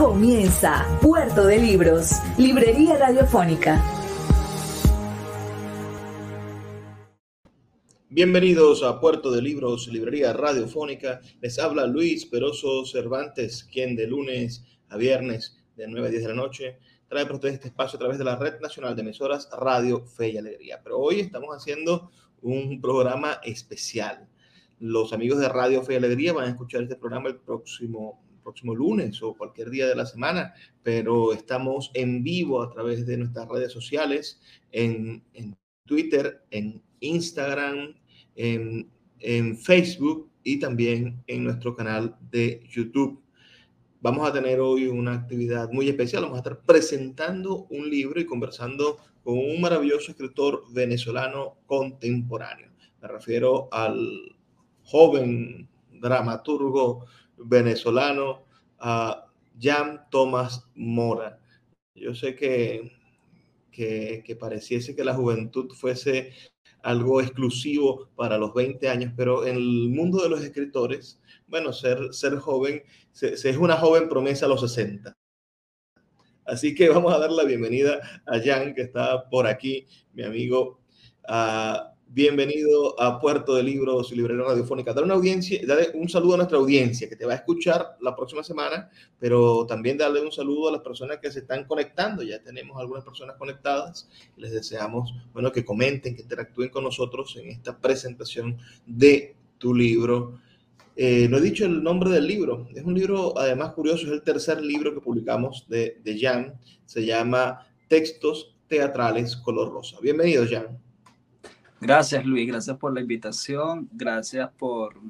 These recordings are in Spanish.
Comienza Puerto de Libros, Librería Radiofónica. Bienvenidos a Puerto de Libros, Librería Radiofónica. Les habla Luis Peroso Cervantes, quien de lunes a viernes de 9 a 10 de la noche trae para ustedes este espacio a través de la Red Nacional de Emisoras Radio Fe y Alegría. Pero hoy estamos haciendo un programa especial. Los amigos de Radio Fe y Alegría van a escuchar este programa el próximo próximo lunes o cualquier día de la semana, pero estamos en vivo a través de nuestras redes sociales, en, en Twitter, en Instagram, en, en Facebook y también en nuestro canal de YouTube. Vamos a tener hoy una actividad muy especial. Vamos a estar presentando un libro y conversando con un maravilloso escritor venezolano contemporáneo. Me refiero al joven dramaturgo venezolano a Jan Thomas Mora. Yo sé que, que, que, pareciese que la juventud fuese algo exclusivo para los 20 años, pero en el mundo de los escritores, bueno, ser, ser joven, se es una joven promesa a los 60. Así que vamos a dar la bienvenida a Jan, que está por aquí, mi amigo. Uh, Bienvenido a Puerto de Libros y Librería Radiofónica. Dar una audiencia, darle un saludo a nuestra audiencia que te va a escuchar la próxima semana, pero también darle un saludo a las personas que se están conectando. Ya tenemos algunas personas conectadas. Les deseamos, bueno, que comenten, que interactúen con nosotros en esta presentación de tu libro. Eh, no he dicho el nombre del libro. Es un libro, además, curioso. Es el tercer libro que publicamos de, de Jan. Se llama Textos Teatrales Color Rosa. Bienvenido, Jan. Gracias Luis, gracias por la invitación, gracias por,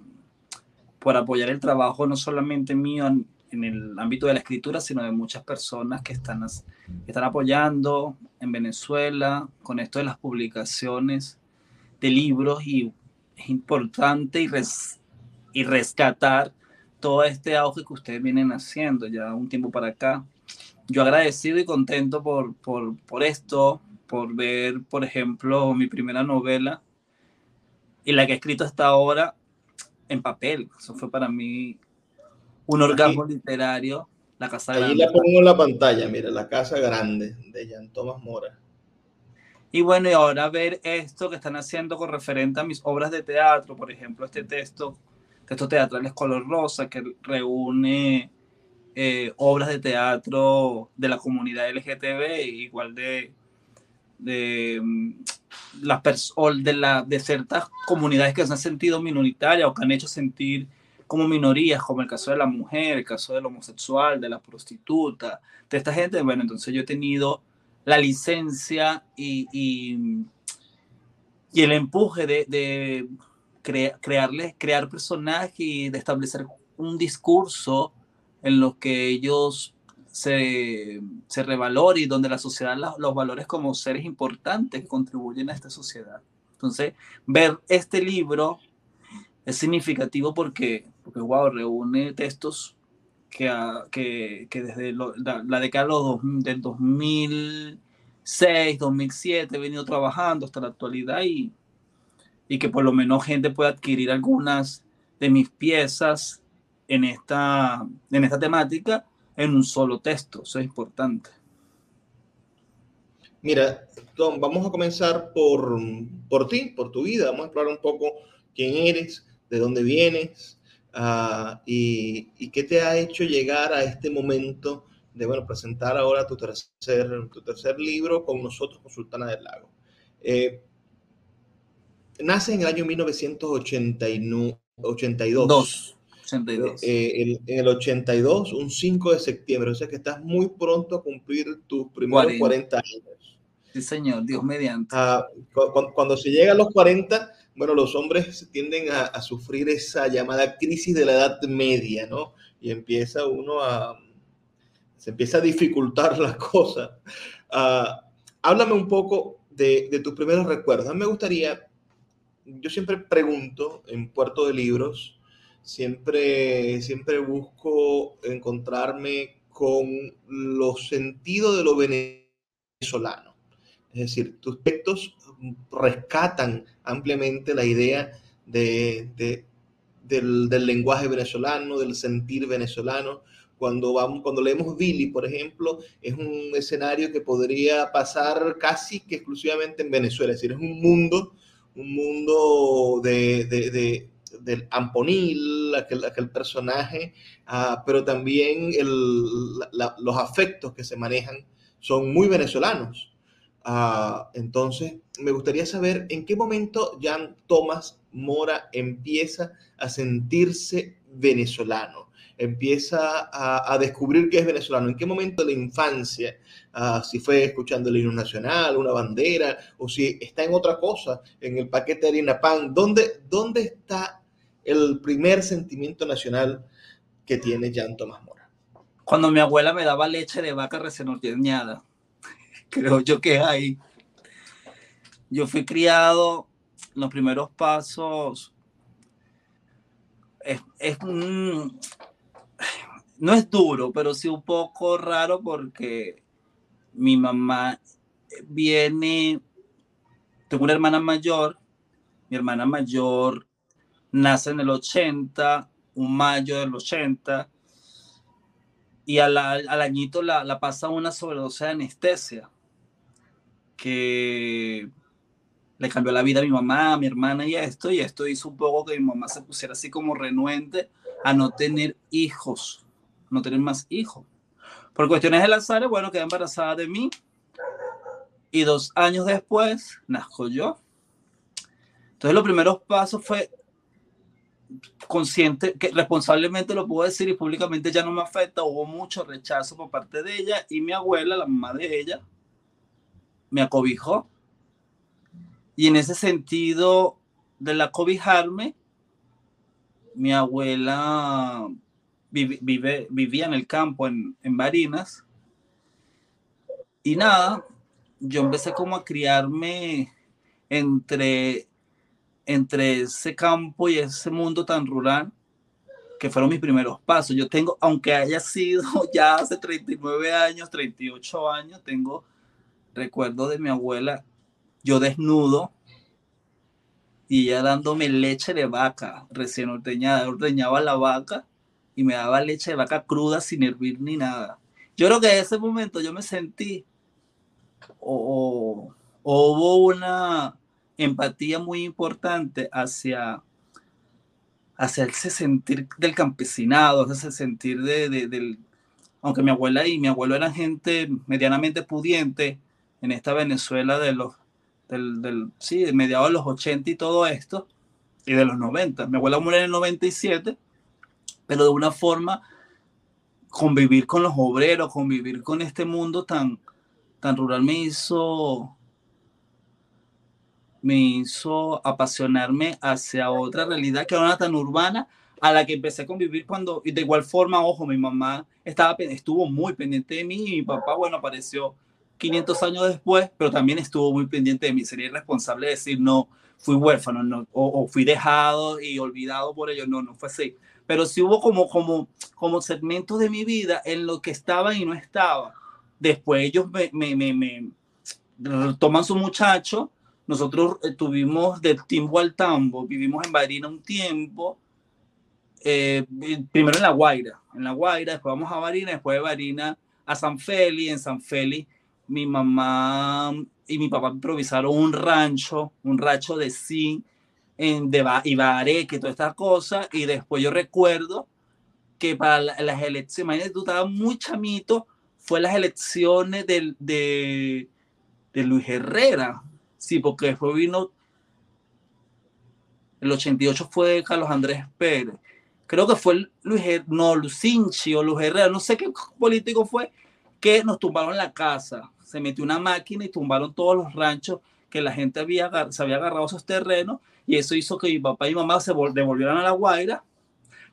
por apoyar el trabajo no solamente mío en, el ámbito de la escritura, sino de muchas personas que están, están apoyando en Venezuela con esto de las publicaciones de libros y es importante y, res, y rescatar todo este auge que ustedes vienen haciendo ya un tiempo para acá. Yo agradecido y contento por, por, por esto, por ver, por ejemplo, mi primera novela y la que he escrito hasta ahora en papel. Eso fue para mí un orgasmo Aquí, literario. La Casa Grande. Ahí la pongo en la pantalla, mira, La Casa Grande de Jan Tomás Mora. Y bueno, y ahora ver esto que están haciendo con referente a mis obras de teatro, por ejemplo, este texto, texto teatral es color rosa, que reúne eh, obras de teatro de la comunidad LGTB, igual de de, mm, las de, de ciertas comunidades que se han sentido minoritarias o que han hecho sentir como minorías, como el caso de la mujer, el caso del homosexual, de la prostituta, de esta gente. Bueno, entonces yo he tenido la licencia y, y, el empuje de, de cre crearles, crear personajes y de establecer un discurso en los que ellos se, se revalore y donde la sociedad los, los valores como seres importantes que contribuyen a esta sociedad. Entonces, ver este libro es significativo porque, porque wow, reúne textos que, que, que desde la, década del 2006, 2007 he venido trabajando hasta la actualidad y, y que por lo menos gente pueda adquirir algunas de mis piezas en esta, en esta temática en un solo texto. Eso es importante. Mira, Tom, vamos a comenzar por, por ti, por tu vida. Vamos a explorar un poco quién eres, de dónde vienes uh, y, y, qué te ha hecho llegar a este momento de bueno, presentar ahora tu tercer, tu tercer libro con nosotros, con Sultana del Lago. Eh, nace en el año 1982. Dos. 82. Eh, el, en el 82, un 5 de septiembre, o sea que estás muy pronto a cumplir tus primeros 40, 40 años. Sí, señor, Dios mediante. Ah, cuando, cuando, se llega a los 40, bueno, los hombres tienden a, a, sufrir esa llamada crisis de la edad media, ¿no? Y empieza uno a, se empieza a dificultar la cosa. Ah, háblame un poco de, de, tus primeros recuerdos. A mí me gustaría, yo siempre pregunto en Puerto de Libros, siempre, siempre busco encontrarme con los sentidos de lo venezolano. Es decir, tus textos rescatan ampliamente la idea de, de, del, lenguaje venezolano, del sentir venezolano. Cuando, vamos, cuando leemos Billy, por ejemplo, es un escenario que podría pasar casi que exclusivamente en Venezuela. Es decir, es un mundo, un mundo de del Amponil, aquel, aquel personaje, uh, pero también los afectos que se manejan son muy venezolanos. Uh, entonces, me gustaría saber en qué momento Jan Tomás Mora empieza a sentirse venezolano, empieza a, descubrir que es venezolano, en qué momento de la infancia, uh, si fue escuchando el himno nacional, una bandera, o si está en otra cosa, en el paquete de harina pan, ¿dónde, dónde está el primer sentimiento nacional que tiene Jan Tomás Mora? Cuando mi abuela me daba leche de vaca recién ordeñada, creo yo que ahí. Yo fui criado los primeros pasos es, es no es duro, pero sí un poco raro porque mi mamá viene, tengo una hermana mayor, mi hermana mayor nace en el 80, un mayo del 80, y al, al añito la, la pasa una sobredosis de anestesia, que le cambió la vida a mi mamá, a mi hermana y a esto, y esto hizo un poco que mi mamá se pusiera así como renuente a no tener hijos, no tener más hijos. Por cuestiones del azar, bueno, quedé embarazada de mí, y dos años después nazco yo. Entonces los primeros pasos fue consciente, que responsablemente lo puedo decir y públicamente ya no me afecta, hubo mucho rechazo por parte de ella y mi abuela, la mamá de ella, me acobijó y en ese sentido de la cobijarme, mi abuela vive, vivía en el campo, en, en Barinas. Y nada, yo empecé como a criarme entre, entre ese campo y ese mundo tan rural que fueron mis primeros pasos. Yo tengo, aunque haya sido ya hace 39 años, 38 años, tengo recuerdo de mi abuela yo desnudo y ella dándome leche de vaca recién ordeñada. Ordeñaba la vaca y me daba leche de vaca cruda sin hervir ni nada. Yo creo que en ese momento yo me sentí o, o hubo una empatía muy importante hacia, hacia ese sentir del campesinado, ese sentir de, de, del... Aunque mi abuela y mi abuelo eran gente medianamente pudiente en esta Venezuela de los del, sí, mediados de los 80 y todo esto, y de los 90. Mi abuela murió en el 97, pero de una forma convivir con los obreros, convivir con este mundo tan, tan rural me hizo me hizo apasionarme hacia otra realidad que era una tan urbana a la que empecé a convivir cuando, y de igual forma, ojo, mi mamá estaba, estuvo muy pendiente de mí y mi papá, bueno, apareció 500 años después, pero también estuvo muy pendiente de mí. Sería irresponsable decir, no, fui huérfano no, o, fui dejado y olvidado por ello. No, no fue así. Pero sí hubo como, como, como segmentos de mi vida en lo que estaba y no estaba. Después ellos me, me, me, me toman su muchacho. Nosotros tuvimos del timbo al tambo, vivimos en Barina un tiempo. Eh, primero en La Guaira, en La Guaira, después vamos a Barina, después de Barina a San Feli, en San Feli mi mamá y mi papá improvisaron un rancho, un rancho de zinc en de Ibaré, que todas estas cosas, y después yo recuerdo que para las elecciones, imagínate, tú estabas muy chamito, fue las elecciones del, de, de Luis Herrera, sí, porque después vino, el 88 fue Carlos Andrés Pérez, creo que fue Luis, no, Lucinchi o Luis Herrera, no sé qué político fue, que nos tumbaron la casa, se metió una máquina y tumbaron todos los ranchos que la gente había, se había agarrado esos terrenos y eso hizo que mi papá y mamá se devolvieran a La Guaira.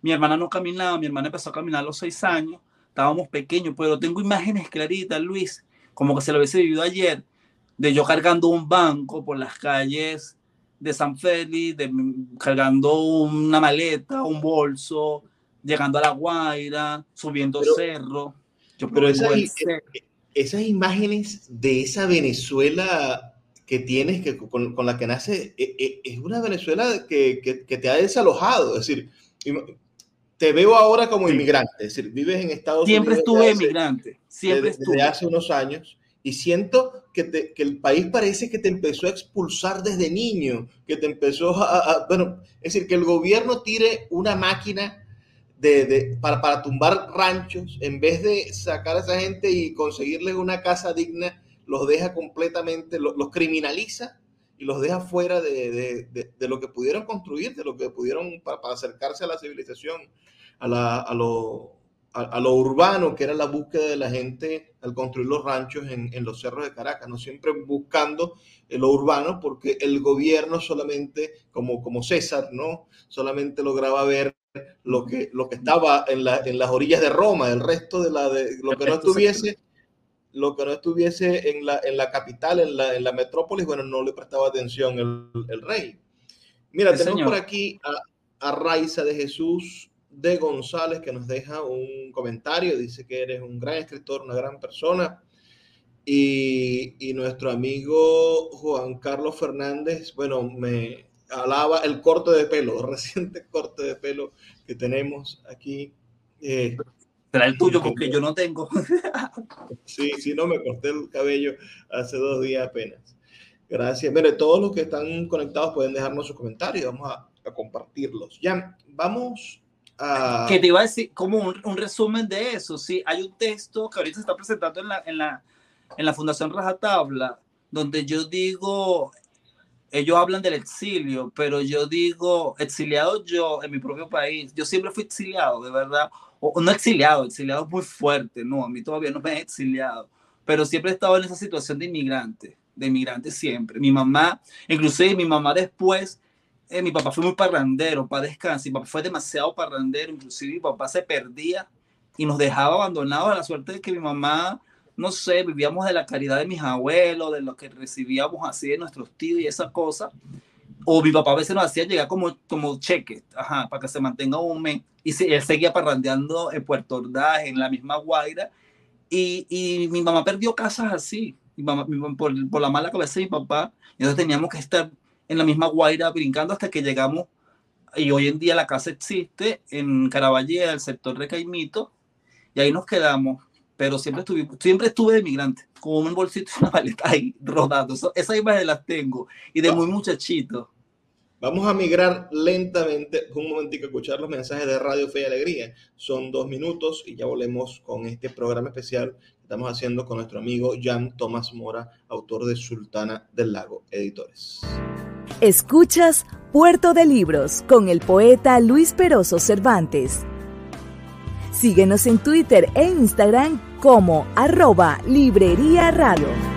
Mi hermana no caminaba, mi hermana empezó a caminar a los seis años, estábamos pequeños, pero tengo imágenes claritas, Luis, como que se lo hubiese vivido ayer, de yo cargando un banco por las calles de San Félix, de, cargando una maleta, un bolso, llegando a La Guaira, subiendo cerro. Yo pero esas, esas imágenes de esa Venezuela que tienes, que, con, con la que nace, e, e, es una Venezuela que, que, que, te ha desalojado. Es decir, te veo ahora como inmigrante, es decir, vives en Estados siempre Unidos. Siempre estuve inmigrante, siempre desde, desde hace unos años y siento que, te, que, el país parece que te empezó a expulsar desde niño, que te empezó a, bueno, es decir, que el gobierno tire una máquina de, de, para, para tumbar ranchos, en vez de sacar a esa gente y conseguirles una casa digna, los deja completamente, los, los criminaliza y los deja fuera de, de, de, lo que pudieron construir, de lo que pudieron para, para acercarse a la civilización, a, la, a lo a, a, lo urbano, que era la búsqueda de la gente al construir los ranchos en, en los cerros de Caracas, no siempre buscando lo urbano, porque el gobierno solamente, como, como César, ¿no? Solamente lograba ver lo que, lo que estaba en, la, en las orillas de Roma, el resto de, la, de lo que no estuviese lo que no estuviese en la, en la capital, en la, en la metrópolis, bueno, no le prestaba atención el, el rey. Mira, sí, tenemos señor. por aquí a, a Raiza de Jesús de González que nos deja un comentario, dice que eres un gran escritor, una gran persona. Y, y, nuestro amigo Juan Carlos Fernández, bueno, me alaba el corte de pelo, reciente corte de pelo que tenemos aquí. Eh, Será el tuyo porque yo no tengo. sí, sí, no, me corté el cabello hace dos días apenas. Gracias. Mire, todos los que están conectados pueden dejarnos sus comentarios, vamos a, a compartirlos. Ya, vamos Uh, que te iba a decir como un, un, resumen de eso. Sí, hay un texto que ahorita se está presentando en la, en la, en la Fundación Rajatabla, donde yo digo, ellos hablan del exilio, pero yo digo, exiliado yo en mi propio país, yo siempre fui exiliado, de verdad, o no exiliado, exiliado es muy fuerte, no, a mí todavía no me he exiliado, pero siempre he estado en esa situación de inmigrante, de inmigrante siempre. Mi mamá, inclusive mi mamá después eh, mi papá fue muy parrandero, para descansar, mi papá fue demasiado parrandero, inclusive mi papá se perdía y nos dejaba abandonados a la suerte de que mi mamá, no sé, vivíamos de la caridad de mis abuelos, de lo que recibíamos así de nuestros tíos y esa cosa. O mi papá a veces nos hacía llegar como, como cheques, ajá, para que se mantenga un mes. Y él seguía parrandeando en Puerto Ordaz, en la misma Guaira. Y, y mi mamá perdió casas así, mi, por, por la mala cabeza de mi papá. Entonces teníamos que estar en la misma Guaira brincando hasta que llegamos y hoy en día la casa existe en Caraballeda, el sector de Caimito, y ahí nos quedamos, pero siempre estuve, siempre estuve de migrante, con un bolsito y una maleta ahí rodando, Eso, esas imágenes las tengo, y de muy muchachito. Vamos a migrar lentamente, un momentito a escuchar los mensajes de Radio Fe y Alegría. Son dos minutos y ya volvemos con este programa especial que estamos haciendo con nuestro amigo Jan Tomás Mora, autor de Sultana del Lago, editores. Escuchas Puerto de Libros con el poeta Luis Peroso Cervantes. Síguenos en Twitter e Instagram como arroba Librería Radio.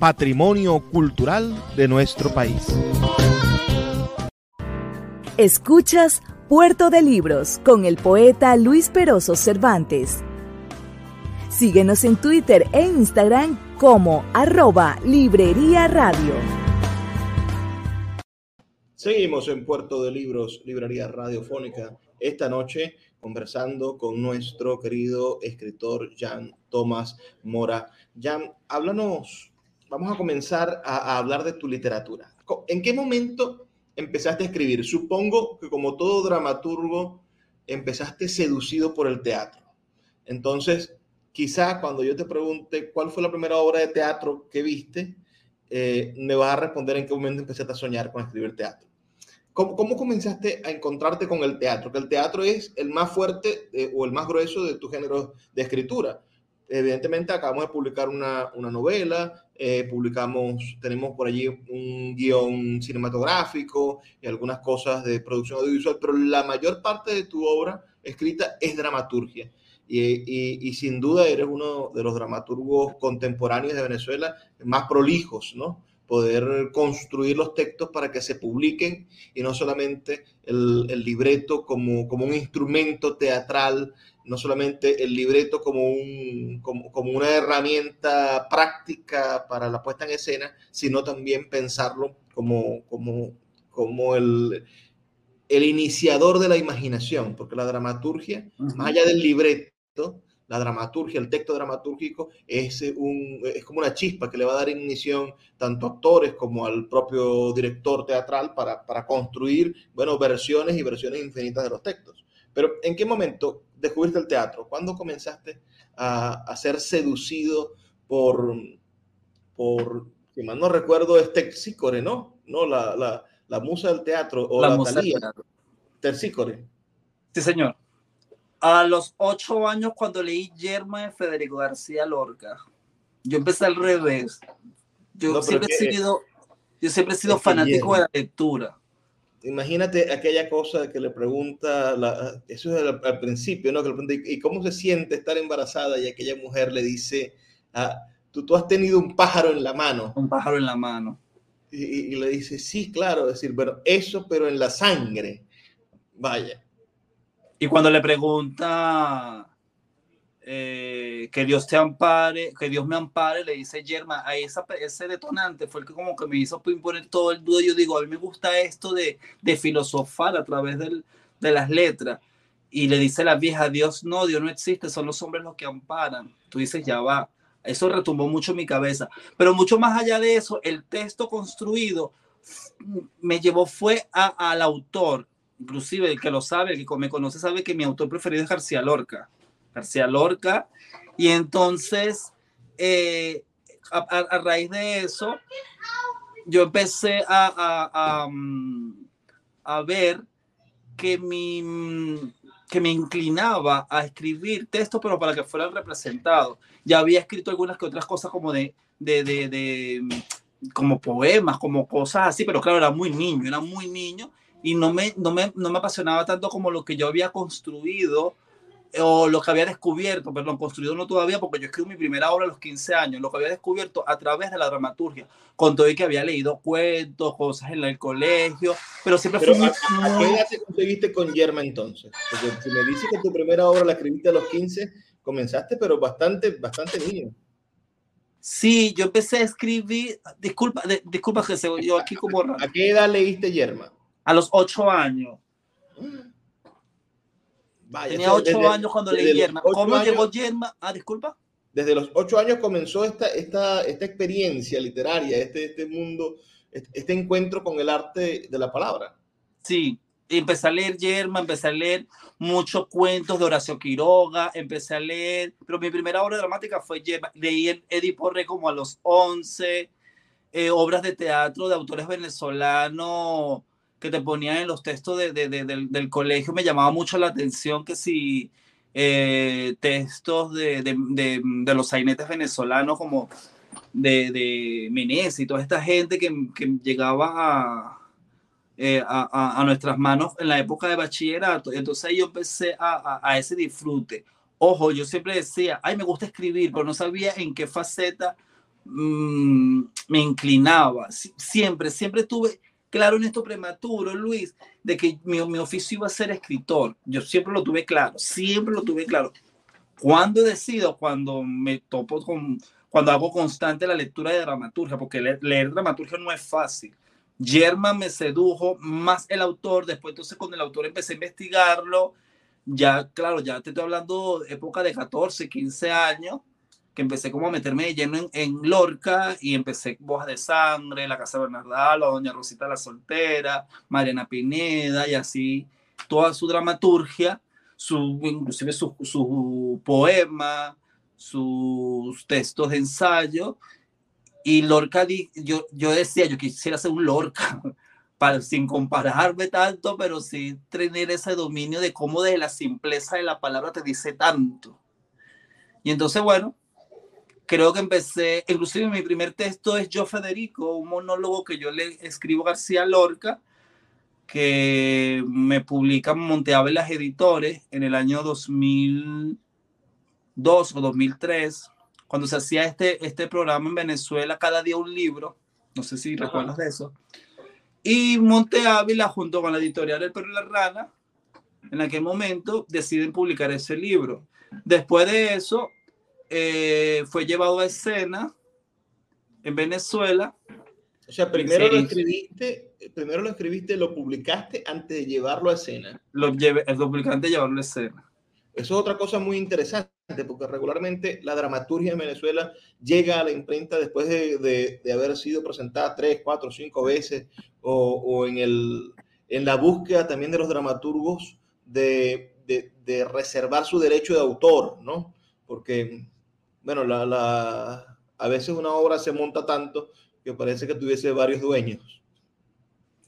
patrimonio cultural de nuestro país. Escuchas Puerto de Libros con el poeta Luis Peroso Cervantes. Síguenos en Twitter e Instagram como arroba Librería Radio. Seguimos en Puerto de Libros, Librería Radiofónica, esta noche conversando con nuestro querido escritor Jan Tomás Mora. Jan, háblanos vamos a comenzar a, hablar de tu literatura. ¿En qué momento empezaste a escribir? Supongo que como todo dramaturgo empezaste seducido por el teatro. Entonces, quizá cuando yo te pregunte cuál fue la primera obra de teatro que viste, eh, me vas a responder en qué momento empezaste a soñar con escribir teatro. ¿Cómo, ¿Cómo, comenzaste a encontrarte con el teatro? Que el teatro es el más fuerte eh, o el más grueso de tu género de escritura. Evidentemente acabamos de publicar una, una novela, eh, publicamos, tenemos por allí un guion cinematográfico y algunas cosas de producción audiovisual, pero la mayor parte de tu obra escrita es dramaturgia. Y, y, y, sin duda eres uno de los dramaturgos contemporáneos de Venezuela más prolijos, ¿no? Poder construir los textos para que se publiquen y no solamente el, el libreto como, como un instrumento teatral no solamente el libreto como, un, como, como, una herramienta práctica para la puesta en escena, sino también pensarlo como, como, como el, el iniciador de la imaginación, porque la dramaturgia, uh -huh. más allá del libreto, la dramaturgia, el texto dramatúrgico es, un, es como una chispa que le va a dar ignición tanto a actores como al propio director teatral para, para construir, bueno, versiones y versiones infinitas de los textos. Pero ¿en qué momento descubriste el teatro? ¿Cuándo comenzaste a, a ser seducido por, por, si mal no recuerdo, es Terpsícore, ¿no? ¿No? La, la, la musa del teatro o la, la Talía. Terpsícore. Sí, señor. A los ocho años, cuando leí Yerma de Federico García Lorca, yo empecé al revés. Yo, no, siempre, he sido, yo siempre he sido fanático de la lectura imagínate aquella cosa que le pregunta, la, eso es al, al, principio, ¿no? Que le pregunta, ¿y cómo se siente estar embarazada? Y aquella mujer le dice, ah, tú, tú has tenido un pájaro en la mano. Un pájaro en la mano. Y, y, le dice, sí, claro, es decir, bueno, eso, pero en la sangre. Vaya. Y cuando le pregunta eh, que Dios te ampare, que Dios me ampare, le dice Yerma, a esa, ese detonante fue el que como que me hizo imponer todo el duda. Yo digo, a mí me gusta esto de, de filosofar a través del, de las letras. Y le dice la vieja, Dios no, Dios no existe, son los hombres los que amparan. Tú dices, ya va. Eso retumbó mucho en mi cabeza. Pero mucho más allá de eso, el texto construido me llevó fue a, al autor. Inclusive el que lo sabe, el que me conoce, sabe que mi autor preferido es García Lorca García Lorca. Y entonces, eh, a, raíz de eso, yo empecé a, a, a, ver que, mi, que me inclinaba a escribir textos, pero para que fueran representados. Ya había escrito algunas que otras cosas como de, de, de, de como poemas, como cosas así, pero claro, era muy niño, era muy niño y no me, no me, no me apasionaba tanto como lo que yo había construido o lo que había descubierto, perdón, construido no todavía, porque yo escribí mi primera obra a los 15 años, lo que había descubierto a través de la dramaturgia, con todo y que había leído cuentos, cosas en el colegio, pero siempre pero fui... ¿A, a qué edad te conseguiste con Yerma entonces? Porque si me dices que tu primera obra la escribiste a los 15, comenzaste, pero bastante, bastante niño. Sí, yo empecé a escribir, disculpa, de, disculpa que yo aquí como... ¿A qué edad leíste Yerma? A los 8 años. Vaya, Tenía ocho desde, años cuando leí Yerma. ¿Cómo años, llegó Yerma? Ah, disculpa. Desde los ocho años comenzó esta, esta, esta experiencia literaria, este, este mundo, este encuentro con el arte de la palabra. Sí, empecé a leer Yerma, empecé a leer muchos cuentos de Horacio Quiroga, empecé a leer, pero mi primera obra dramática fue Yerma. Leí el Edipo Rey como a los 11, eh, obras de teatro de autores venezolanos que te ponían en los textos de, de, de, del, del, colegio me llamaba mucho la atención que si eh, textos de, los sainetes venezolanos como de, de Menez y toda esta gente que, que llegaba a, eh, a, a, nuestras manos en la época de bachillerato. Entonces yo empecé a, a, ese disfrute. Ojo, yo siempre decía, ay, me gusta escribir, pero no sabía en qué faceta mmm, me inclinaba. Siempre, siempre tuve claro en esto prematuro, Luis, de que mi, mi, oficio iba a ser escritor. Yo siempre lo tuve claro, siempre lo tuve claro. Cuando decido, cuando me topo con, cuando hago constante la lectura de dramaturgia, porque leer, leer dramaturgia no es fácil. German me sedujo más el autor, después entonces con el autor empecé a investigarlo, ya, claro, ya te estoy hablando época de 14, 15 años, que empecé como a meterme de lleno en, en Lorca y empecé Bojas de Sangre, La Casa de Bernardalo, Doña Rosita la Soltera, Mariana Pineda y así toda su dramaturgia. su, inclusive su, su poema, sus textos de ensayo. Y Lorca, yo, yo decía, yo quisiera ser un Lorca, para, sin compararme tanto, pero sí tener ese dominio de cómo de la simpleza de la palabra te dice tanto. Y entonces, bueno, creo que empecé, inclusive mi primer texto es Yo Federico, un monólogo que yo le escribo a García Lorca, que me publican Monteabelas Editores en el año 2002 o 2003, cuando se hacía este, este programa en Venezuela, cada día un libro, no sé si recuerdas de eso, y Monte Ávila, junto con la editorial El Perro y la Rana, en aquel momento deciden publicar ese libro. Después de eso, eh, fue llevado a escena en Venezuela. O sea, primero lo escribiste, primero lo escribiste, lo publicaste antes de llevarlo a escena. Lo, llevé, lo publicaste antes de llevarlo a escena. Eso es otra cosa muy interesante, porque regularmente la dramaturgia en Venezuela llega a la imprenta después de, de, haber sido presentada tres, cuatro, cinco veces, o, o, en, el, en la búsqueda también de los dramaturgos de, de, reservar su derecho de autor, ¿no? Porque, bueno, la, la, a veces una obra se monta tanto que parece que tuviese varios dueños.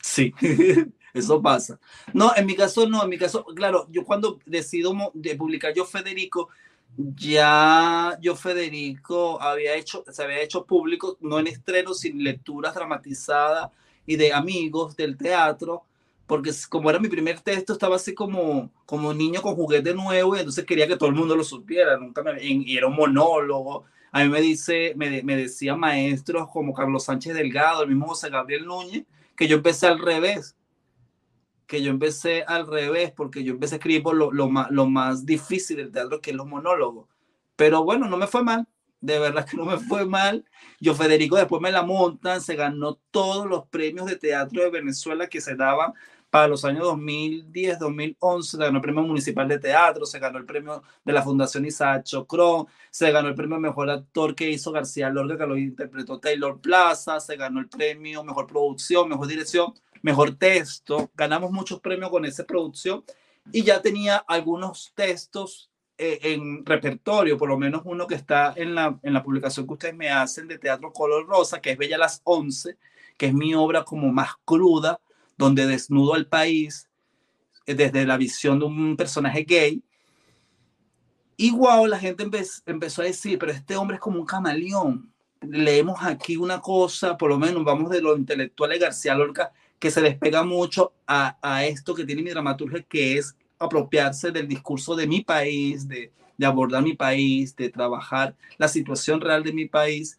Sí, eso pasa. No, en mi caso no, en mi caso, claro, yo cuando decido de publicar Yo Federico, ya yo Federico había hecho, se había hecho público, no en estreno, sin lecturas dramatizadas y de amigos del teatro, porque como era mi primer texto, estaba así como, como niño con juguete nuevo y entonces quería que todo el mundo lo supiera, nunca me, y era un monólogo. A mí me, dice, me, me decía maestros como Carlos Sánchez Delgado, el mismo José Gabriel Núñez, que yo empecé al revés, que yo empecé al revés, porque yo empecé a escribir por lo, lo, más, lo más difícil del teatro, que es los monólogos. Pero bueno, no me fue mal, de verdad que no me fue mal. Yo, Federico, después me la montan, se ganó todos los premios de teatro de Venezuela que se daban para los años 2010, 2011, se ganó el premio municipal de teatro, se ganó el premio de la Fundación Isaac Chocron, se ganó el premio mejor actor que hizo García Lorca, que lo interpretó Taylor Plaza, se ganó el premio mejor producción, mejor dirección mejor texto. Ganamos muchos premios con esa producción y ya tenía algunos textos eh, en repertorio, por lo menos uno que está en la, en la publicación que ustedes me hacen de Teatro Color Rosa, que es Bella las 11, que es mi obra como más cruda, donde desnudo al país eh, desde la visión de un personaje gay. Igual la gente empezó a decir, pero este hombre es como un camaleón. Leemos aquí una cosa, por lo menos vamos de lo intelectual de García Lorca, que se despega mucho a, esto que tiene mi dramaturgia, que es apropiarse del discurso de mi país, de, abordar mi país, de trabajar la situación real de mi país.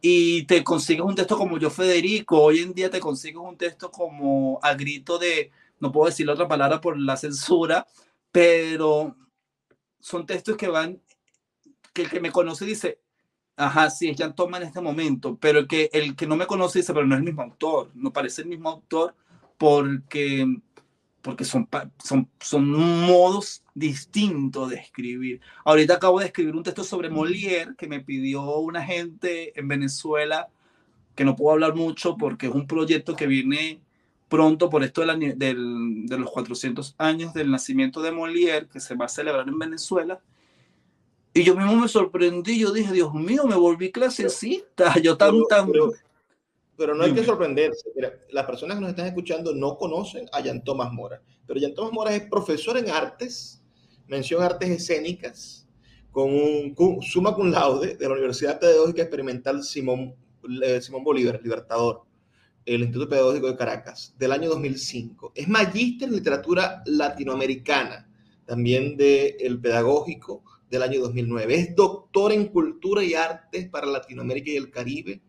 Y te consigues un texto como yo, Federico, hoy en día te consigues un texto como a grito de, no puedo decir otra palabra por la censura, pero son textos que van, que el que me conoce dice, Ajá, sí, es Jan Toma en este momento, pero el que, el que no me conoce dice, pero no es el mismo autor, no parece el mismo autor porque, porque son, son, son modos distintos de escribir. Ahorita acabo de escribir un texto sobre Molière que me pidió una gente en Venezuela, que no puedo hablar mucho porque es un proyecto que viene pronto por esto de, la, del, de los 400 años del nacimiento de Molière, que se va a celebrar en Venezuela y yo mismo me sorprendí, yo dije, Dios mío, me volví clasicista, yo tan, pero, tan... Pero, no hay que sorprenderse, las personas que nos están escuchando no conocen a Jan Tomás Mora, pero Jan Tomás Mora es profesor en artes, mención artes escénicas, con un suma cum laude de la Universidad Pedagógica Experimental Simón, eh, Simón Bolívar, Libertador, el Instituto Pedagógico de Caracas, del año 2005. Es magíster en literatura latinoamericana, también del el pedagógico, del año 2009. Es doctor en Cultura y Artes para Latinoamérica y el Caribe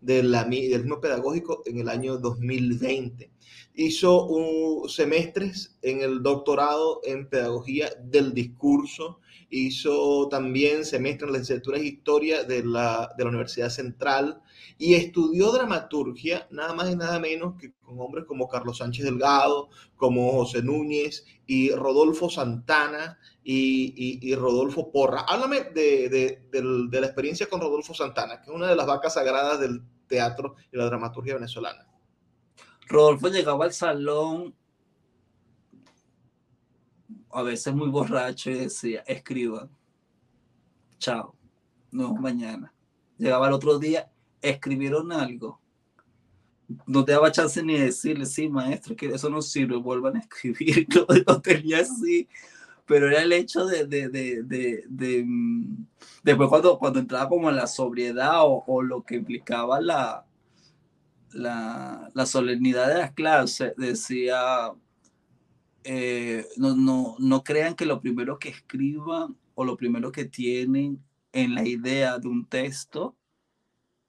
del mismo pedagógico en el año 2020. Hizo un, semestres en el doctorado en Pedagogía del Discurso. Hizo también semestres en la licenciatura de Historia de la, de la Universidad Central y estudió dramaturgia nada más y nada menos que con hombres como Carlos Sánchez Delgado, como José Núñez y Rodolfo Santana y, Rodolfo Porra. Háblame de, la experiencia con Rodolfo Santana, que es una de las vacas sagradas del teatro y la dramaturgia venezolana. Rodolfo llegaba al salón a veces muy borracho y decía, escriban. Chao. No, mañana. Llegaba el otro día, escribieron algo. No te daba chance ni de decirle, sí, maestro, que eso no sirve, vuelvan a escribir. Lo, tenía así. Pero era el hecho de, de, de, de, mm, después cuando, cuando entraba como en la sobriedad o, lo que implicaba la, la, la, solemnidad de las clases, decía, eh, no, no, no crean que lo primero que escriban o lo primero que tienen en la idea de un texto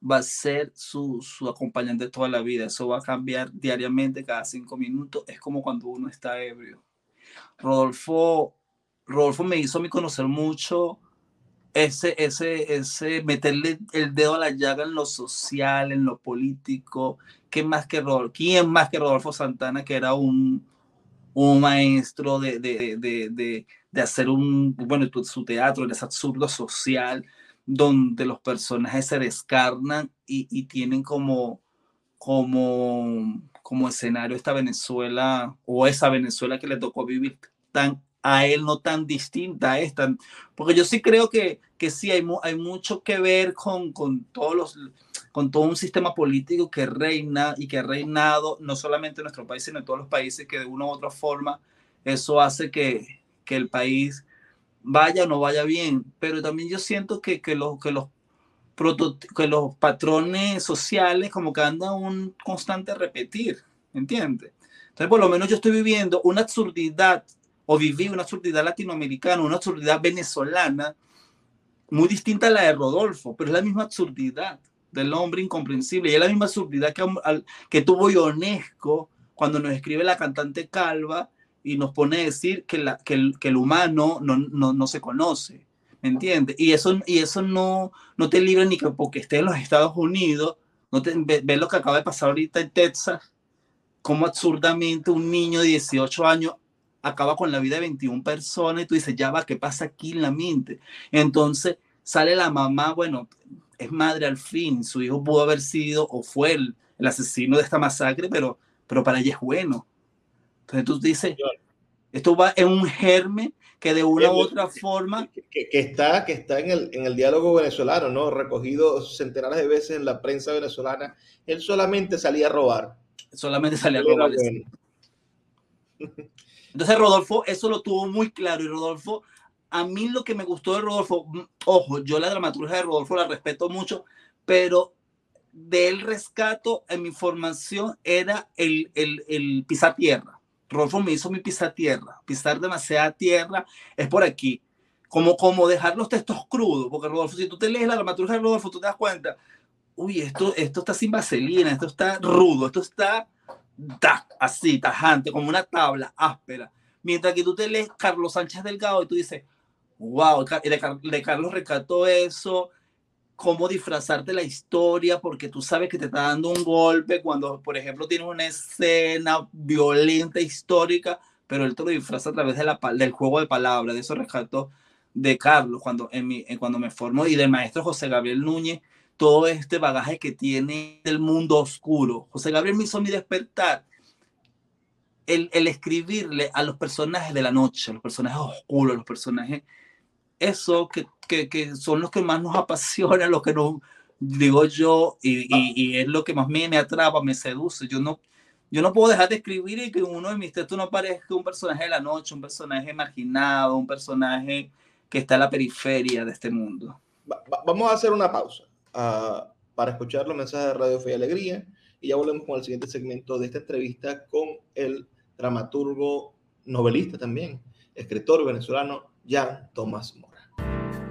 va a ser su, su acompañante toda la vida. Eso va a cambiar diariamente cada cinco minutos. Es como cuando uno está ebrio. Rodolfo, Rodolfo me hizo a mí conocer mucho ese, ese, ese meterle el dedo a la llaga en lo social, en lo político. ¿Qué más que Rodolfo? ¿Quién más que Rodolfo Santana, que era un, un maestro de, de, de, de, hacer un, bueno, su teatro, ese absurdo social, donde los personajes se descarnan y, y tienen como, como, como escenario esta Venezuela o esa Venezuela que le tocó vivir tan a él no tan distinta a esta, porque yo sí creo que, que sí hay, hay mucho que ver con, con todos los con todo un sistema político que reina y que ha reinado no solamente en nuestro país, sino en todos los países que de una u otra forma eso hace que, que el país vaya o no vaya bien. Pero también yo siento que, que, los, que, los, que los patrones sociales como que andan un constante repetir, ¿entiendes? Entonces, por lo menos yo estoy viviendo una absurdidad o viví una absurdidad latinoamericana, una absurdidad venezolana, muy distinta a la de Rodolfo, pero es la misma absurdidad del hombre incomprensible. Y es la misma absurdidad que, que tuvo Ionesco cuando nos escribe la cantante Calva y nos pone a decir que, la, que, el, que el humano no, no, no, se conoce. ¿Me entiendes? Y eso, y eso no, no te libra ni que porque esté en los Estados Unidos. No te, ve, lo que acaba de pasar ahorita en Texas, cómo absurdamente un niño de 18 años acaba con la vida de 21 personas y tú dices, ya va, ¿qué pasa aquí en la mente? Entonces sale la mamá, bueno, es madre al fin, su hijo pudo haber sido o fue el, asesino de esta masacre, pero, pero para ella es bueno. Entonces tú dices, esto va en un germen que de una u otra forma... Que, está, que está en, el, en el diálogo venezolano, ¿no? Recogido centenares de veces en la prensa venezolana. Él solamente salía a robar. Solamente salía a robar. Entonces Rodolfo eso lo tuvo muy claro y Rodolfo a mí lo que me gustó de Rodolfo, mm, ojo, yo la dramaturgia de Rodolfo la respeto mucho, pero de él rescato en mi formación era el, el, el pisar tierra. Rodolfo me hizo mi pisar tierra. Pisar demasiada tierra es por aquí. Como, como dejar los textos crudos, porque Rodolfo, si tú te lees la dramaturgia de Rodolfo, tú te das cuenta, uy, esto, esto está sin vaselina, esto está rudo, esto está así, tajante, como una tabla áspera. Mientras que tú te lees Carlos Sánchez Delgado y tú dices, wow, de, Carlos recató eso, cómo disfrazarte la historia, porque tú sabes que te está dando un golpe cuando, por ejemplo, tienes una escena violenta, histórica, pero él te lo disfraza a través de la, del juego de palabras, de eso rescató de Carlos cuando, en mi, cuando me formó y del maestro José Gabriel Núñez, todo este bagaje que tiene del mundo oscuro. José Gabriel me hizo mi despertar. El, el escribirle a los personajes de la noche, a los personajes oscuros, los personajes eso que, que, que, son los que más nos apasiona, lo que nos, digo yo, y, y, es lo que más me, me atrapa, me seduce. Yo no, yo no puedo dejar de escribir y que uno de mis textos no parezca un personaje de la noche, un personaje marginado, un personaje que está en la periferia de este mundo. vamos a hacer una pausa uh, para escuchar los mensajes de Radio Fe y Alegría y ya volvemos con el siguiente segmento de esta entrevista con el dramaturgo, novelista también, escritor venezolano Jan Tomás Mora.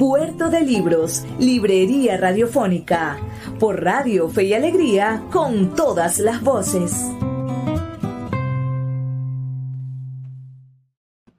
Puerto de Libros, Librería Radiofónica, por Radio Fe y Alegría, con todas las voces.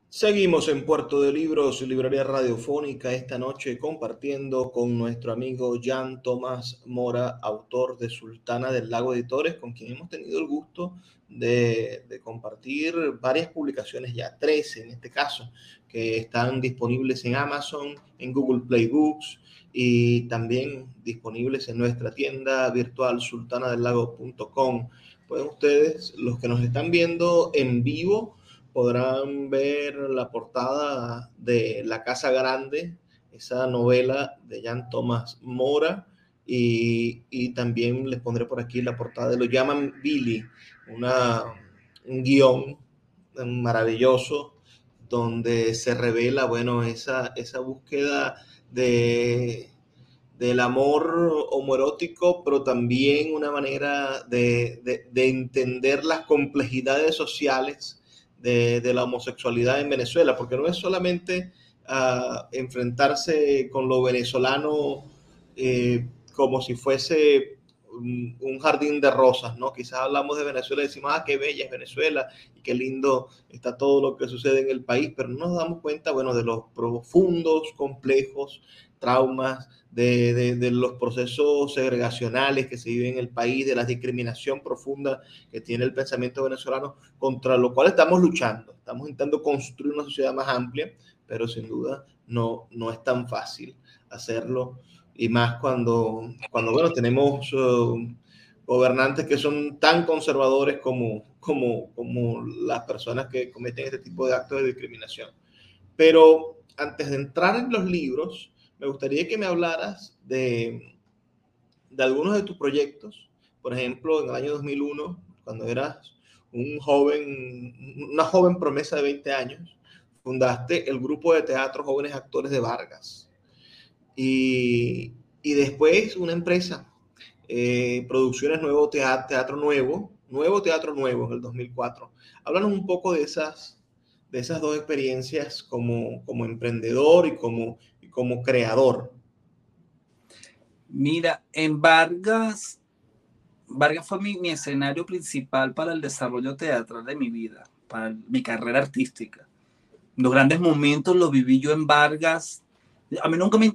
Seguimos en Puerto de Libros, Librería Radiofónica, esta noche compartiendo con nuestro amigo Jan Tomás Mora, autor de Sultana del Lago Editores, con quien hemos tenido el gusto de, de, compartir varias publicaciones, ya tres en este caso, que están disponibles en Amazon, en Google Play Books y también disponibles en nuestra tienda virtual sultanadelago.com. Pueden ustedes, los que nos están viendo en vivo, podrán ver la portada de La Casa Grande, esa novela de Jan Thomas Mora, y, y, también les pondré por aquí la portada de Lo llaman Billy, una, un guion maravilloso donde se revela, bueno, esa, esa búsqueda de, del amor homoerótico, pero también una manera de, de, de entender las complejidades sociales de, la homosexualidad en Venezuela, porque no es solamente uh, enfrentarse con lo venezolano eh, como si fuese un, jardín de rosas, ¿no? Quizás hablamos de Venezuela y decimos, ah, qué bella es Venezuela y qué lindo está todo lo que sucede en el país, pero no nos damos cuenta, bueno, de los profundos, complejos traumas, de, de, de, los procesos segregacionales que se viven en el país, de la discriminación profunda que tiene el pensamiento venezolano, contra lo cual estamos luchando. Estamos intentando construir una sociedad más amplia, pero sin duda no, no es tan fácil hacerlo. Y más cuando, cuando bueno, tenemos uh, gobernantes que son tan conservadores como, como, como las personas que cometen este tipo de actos de discriminación. Pero antes de entrar en los libros, me gustaría que me hablaras de, de algunos de tus proyectos. Por ejemplo, en el año 2001, cuando eras un joven, una joven promesa de 20 años, fundaste el grupo de teatro Jóvenes Actores de Vargas. Y, y después una empresa, eh, Producciones Nuevo Teatro, Nuevo, Nuevo Teatro Nuevo en el 2004. Háblanos un poco de esas, de esas dos experiencias como, como emprendedor y como, como creador? Mira, en Vargas, Vargas fue mi, mi, escenario principal para el desarrollo teatral de mi vida, para mi carrera artística. Los grandes momentos los viví yo en Vargas. A mí nunca me,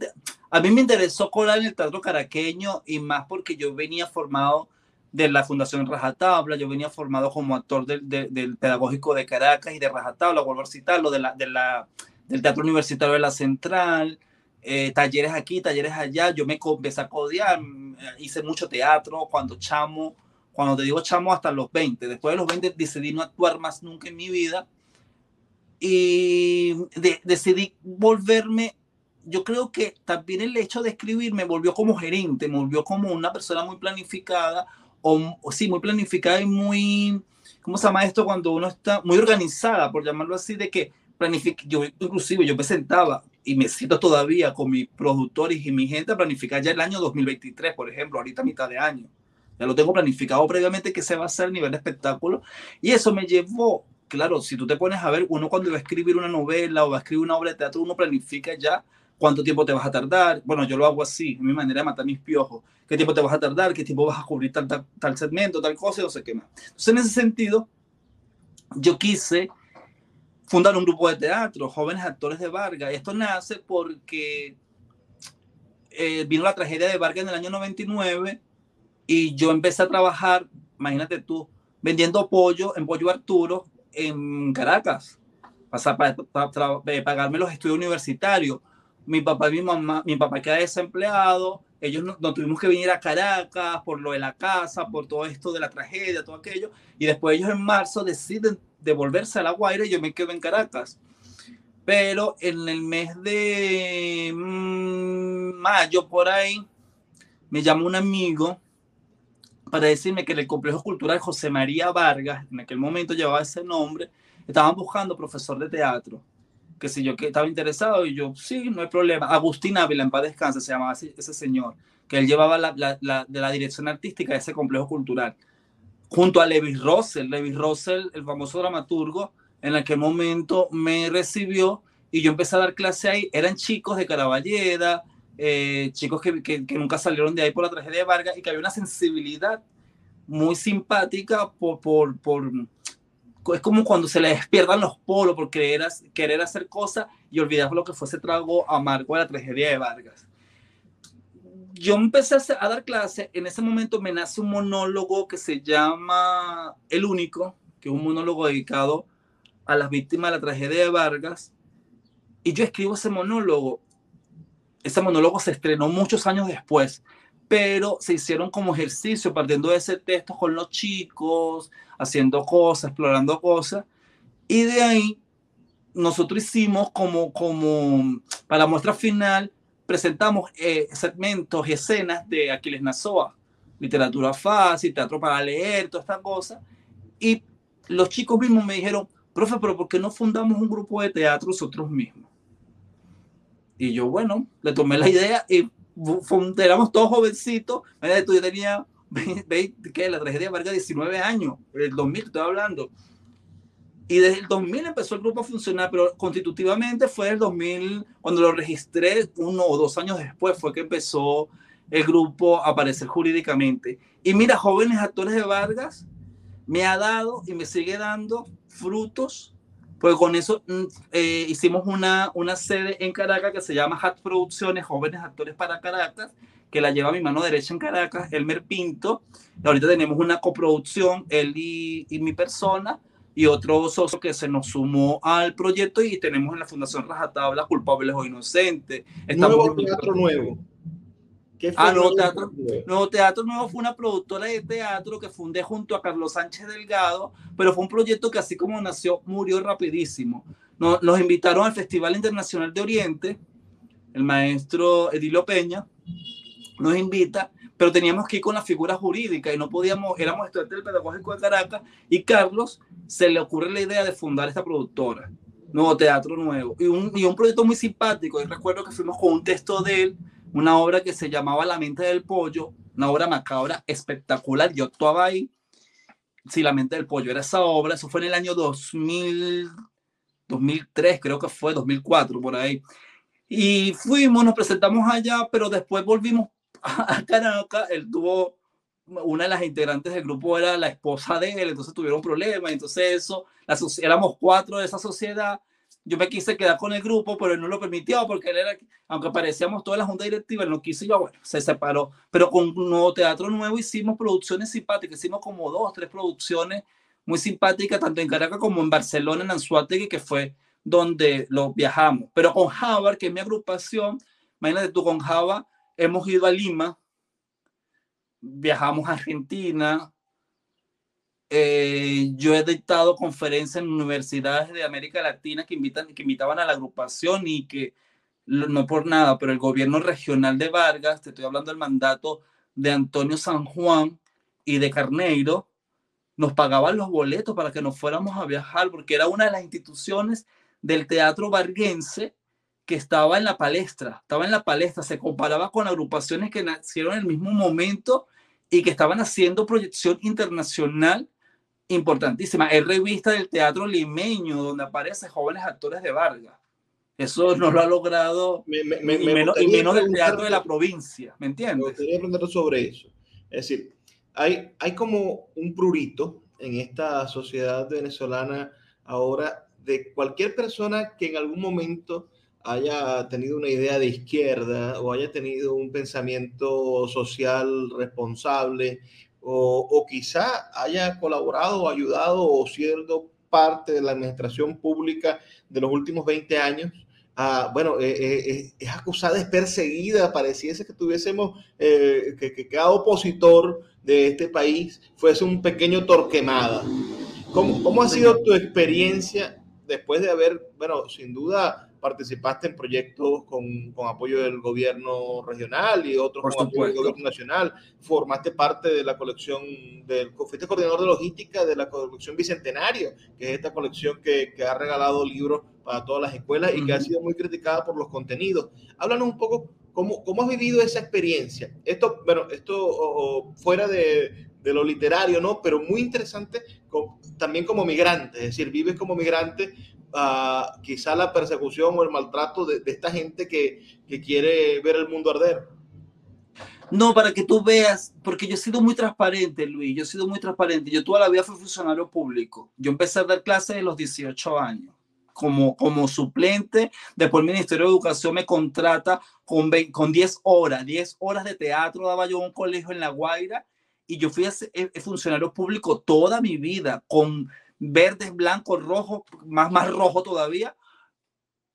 a mí me interesó colar en el teatro caraqueño y más porque yo venía formado de la Fundación Rajatabla, yo venía formado como actor del, del, Pedagógico de Caracas y de Rajatabla, vuelvo a citarlo, de la, de la, del Teatro Universitario de la Central, eh, talleres aquí, talleres allá, yo me empecé a codear, hice mucho teatro cuando chamo, cuando te digo chamo hasta los 20, después de los 20 decidí no actuar más nunca en mi vida y de, decidí volverme, yo creo que también el hecho de escribir me volvió como gerente, me volvió como una persona muy planificada, o, o sí, muy planificada y muy, ¿cómo se llama esto? Cuando uno está muy organizada, por llamarlo así, de que planifique, yo inclusive yo me sentaba y me siento todavía con mis productores y mi gente a planificar ya el año 2023, por ejemplo, ahorita a mitad de año. Ya lo tengo planificado previamente que se va a hacer a nivel de espectáculo. Y eso me llevó, claro, si tú te pones a ver, uno cuando va a escribir una novela o va a escribir una obra de teatro, uno planifica ya cuánto tiempo te vas a tardar. Bueno, yo lo hago así, mi manera de matar mis piojos. ¿Qué tiempo te vas a tardar? ¿Qué tiempo vas a cubrir tal, tal, tal segmento, tal cosa? No sé qué más. Entonces, en ese sentido, yo quise fundar un grupo de teatro, jóvenes actores de Vargas. Esto nace porque eh, vino la tragedia de Vargas en el año 99 y yo empecé a trabajar, imagínate tú, vendiendo pollo en Pollo Arturo en Caracas, para, para, para, para pagarme los estudios universitarios. Mi papá y mi mamá, mi papá queda desempleado, ellos no tuvimos que venir a Caracas por lo de la casa, por todo esto de la tragedia, todo aquello, y después ellos en marzo deciden devolverse a La Guaira y yo me quedo en Caracas. Pero en el mes de mmm, mayo, por ahí, me llama un amigo para decirme que en el complejo cultural José María Vargas, en aquel momento llevaba ese nombre, estaban buscando profesor de teatro. Que si yo que estaba interesado y yo, sí, no hay problema. Agustín Ávila, en paz descanse, se llamaba ese, ese señor, que él llevaba la, la, de la dirección artística de ese complejo cultural. Junto a Levis Russell, Levis Russell, el famoso dramaturgo, en aquel momento me recibió y yo empecé a dar clase ahí. Eran chicos de Caraballeda, eh, chicos que, que, que, nunca salieron de ahí por la tragedia de Vargas y que había una sensibilidad muy simpática por, por, por es como cuando se le despiertan los polos por querer, querer hacer cosas y olvidar lo que fue ese trago amargo de la tragedia de Vargas. Yo empecé a dar clase, en ese momento me nace un monólogo que se llama El Único, que es un monólogo dedicado a las víctimas de la tragedia de Vargas, y yo escribo ese monólogo. Ese monólogo se estrenó muchos años después, pero se hicieron como ejercicio partiendo de ese texto con los chicos, haciendo cosas, explorando cosas, y de ahí nosotros hicimos como, como para la muestra final, presentamos eh, segmentos escenas de Aquiles Nazoa, literatura fácil, teatro para leer, toda esta cosa, y los chicos mismos me dijeron, profe, pero ¿por qué no fundamos un grupo de teatro nosotros mismos? Y yo, bueno, le tomé la idea y éramos todos jovencitos. Yo tenía, ¿qué? La tragedia Vargas, 19 años, el 2000 estoy hablando. Y desde el 2000 empezó el grupo a funcionar, pero constitutivamente fue el 2000, cuando lo registré, uno o dos años después fue que empezó el grupo a aparecer jurídicamente. Y mira, jóvenes actores de Vargas me ha dado y me sigue dando frutos pues con eso mm, eh, hicimos una, una sede en Caracas que se llama Hat Producciones, Jóvenes Actores para Caracas, que la lleva mi mano derecha en Caracas, Elmer Pinto. Y ahorita tenemos una coproducción, él y, y mi persona, y otro socio que se nos sumó al proyecto y tenemos en la Fundación Rajatabla Culpables o Inocentes. Estamos nuevo teatro nuevo. Ah, Nuevo Teatro, Nuevo Teatro Nuevo fue una productora de teatro que fundé junto a Carlos Sánchez Delgado, pero fue un proyecto que así como nació, murió rapidísimo. Nos, nos invitaron al Festival Internacional de Oriente, el maestro Edilio Peña nos invita, pero teníamos que ir con la figura jurídica y no podíamos, éramos estudiantes del Pedagógico de Caracas y Carlos se le ocurre la idea de fundar esta productora, Nuevo Teatro Nuevo, y un, y un proyecto muy simpático. Y recuerdo que fuimos con un texto de él una obra que se llamaba La mente del pollo, una obra macabra espectacular. Yo actuaba ahí. Sí, La mente del pollo era esa obra. Eso fue en el año 2000, 2003, creo que fue, 2004, por ahí. Y fuimos, nos presentamos allá, pero después volvimos a Caracas. Él tuvo, una de las integrantes del grupo era la esposa de él, entonces tuvieron problemas. Entonces, eso, la, éramos cuatro de esa sociedad yo me quise quedar con el grupo, pero él no lo permitió porque él era, aunque parecíamos toda la junta directiva, él no quiso yo, bueno, se separó. Pero con nuevo teatro nuevo hicimos producciones simpáticas, hicimos como dos, tres producciones muy simpáticas, tanto en Caracas como en Barcelona, en Anzuategui, que fue donde lo viajamos. Pero con Java, que es mi agrupación, imagínate tú, con Java hemos ido a Lima, viajamos a Argentina, eh, yo he dictado conferencias en universidades de América Latina que, invitan, que invitaban a la agrupación y que, no por nada, pero el gobierno regional de Vargas, te estoy hablando del mandato de Antonio San Juan y de Carneiro, nos pagaban los boletos para que nos fuéramos a viajar, porque era una de las instituciones del teatro varguense que estaba en la palestra, estaba en la palestra, se comparaba con agrupaciones que nacieron en el mismo momento y que estaban haciendo proyección internacional importantísima. Es revista del teatro limeño donde aparecen jóvenes actores de Vargas. Eso no lo ha logrado me, me, y, menos, y, menos, del teatro de la provincia, ¿me entiendes? Me gustaría aprender sobre eso. Es decir, hay, hay como un prurito en esta sociedad venezolana ahora de cualquier persona que en algún momento haya tenido una idea de izquierda o haya tenido un pensamiento social responsable o, quizá haya colaborado o ayudado o siendo parte de la administración pública de los últimos 20 años, bueno, eh, eh, eh, es acusada, es perseguida, pareciese que tuviésemos, que, que, cada opositor de este país fuese un pequeño torquemada. ¿Cómo, ¿Cómo ha sido tu experiencia después de haber, bueno, sin duda participaste en proyectos con, con apoyo del gobierno regional y otros con apoyo del gobierno nacional. Formaste parte de la colección, del, fuiste coordinador de logística de la colección Bicentenario, que es esta colección que, que ha regalado libros para todas las escuelas y que ha sido muy criticada por los contenidos. Háblanos un poco cómo, cómo has vivido esa experiencia. Esto, bueno, esto fuera de, de lo literario, ¿no? Pero muy interesante también como migrante, es decir, vives como migrante, uh, quizá la persecución o el maltrato de, esta gente que, que, quiere ver el mundo arder. No, para que tú veas, porque yo he sido muy transparente, Luis, yo he sido muy transparente. Yo toda la vida fui funcionario público. Yo empecé a dar clases a los 18 años. Como, como suplente, después el Ministerio de Educación me contrata con, con 10 horas, 10 horas de teatro daba yo un colegio en La Guaira y yo fui a ser, eh, funcionario público toda mi vida, con verdes, blancos, rojos, más, más rojo todavía,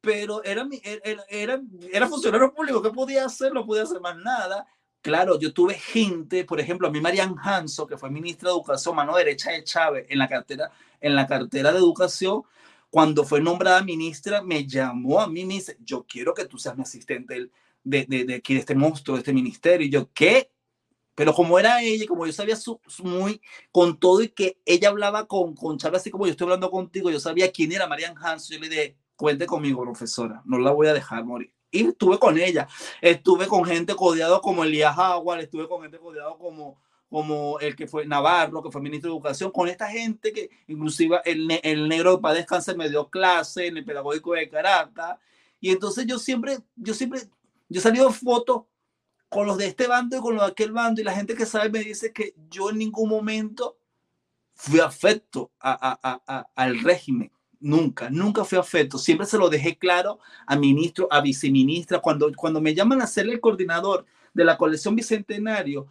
pero era, er, era, era, era funcionario público, ¿qué podía hacer? No podía hacer más nada. Claro, yo tuve gente, por ejemplo, a mí Marian Hanso, que fue ministra de Educación, mano derecha de Chávez, en la cartera, en la cartera de Educación, cuando fue nombrada ministra, me llamó a mí y me dice, yo quiero que tú seas mi asistente de, de, de, de este monstruo, de este ministerio. Y yo, ¿qué? Pero como era ella, como yo sabía su, muy con todo y que ella hablaba con, con Chávez, así como yo estoy hablando contigo, yo sabía quién era Marian Hanson, yo le dije, cuente conmigo, profesora, no la voy a dejar morir. Y estuve con ella, estuve con gente codeado como Elías Agual, estuve con gente codeado como, como el que fue Navarro, que fue ministro de Educación, con esta gente que inclusive el, el negro para descansar me dio clase en el pedagógico de Caracas. Y entonces yo siempre, yo siempre, yo he salido fotos con los de este bando y con los de aquel bando, y la gente que sabe me dice que yo en ningún momento fui afecto a, al régimen. Nunca, nunca fui afecto. Siempre se lo dejé claro a ministro, a viceministra. Cuando, cuando me llaman a ser el coordinador de la colección Bicentenario,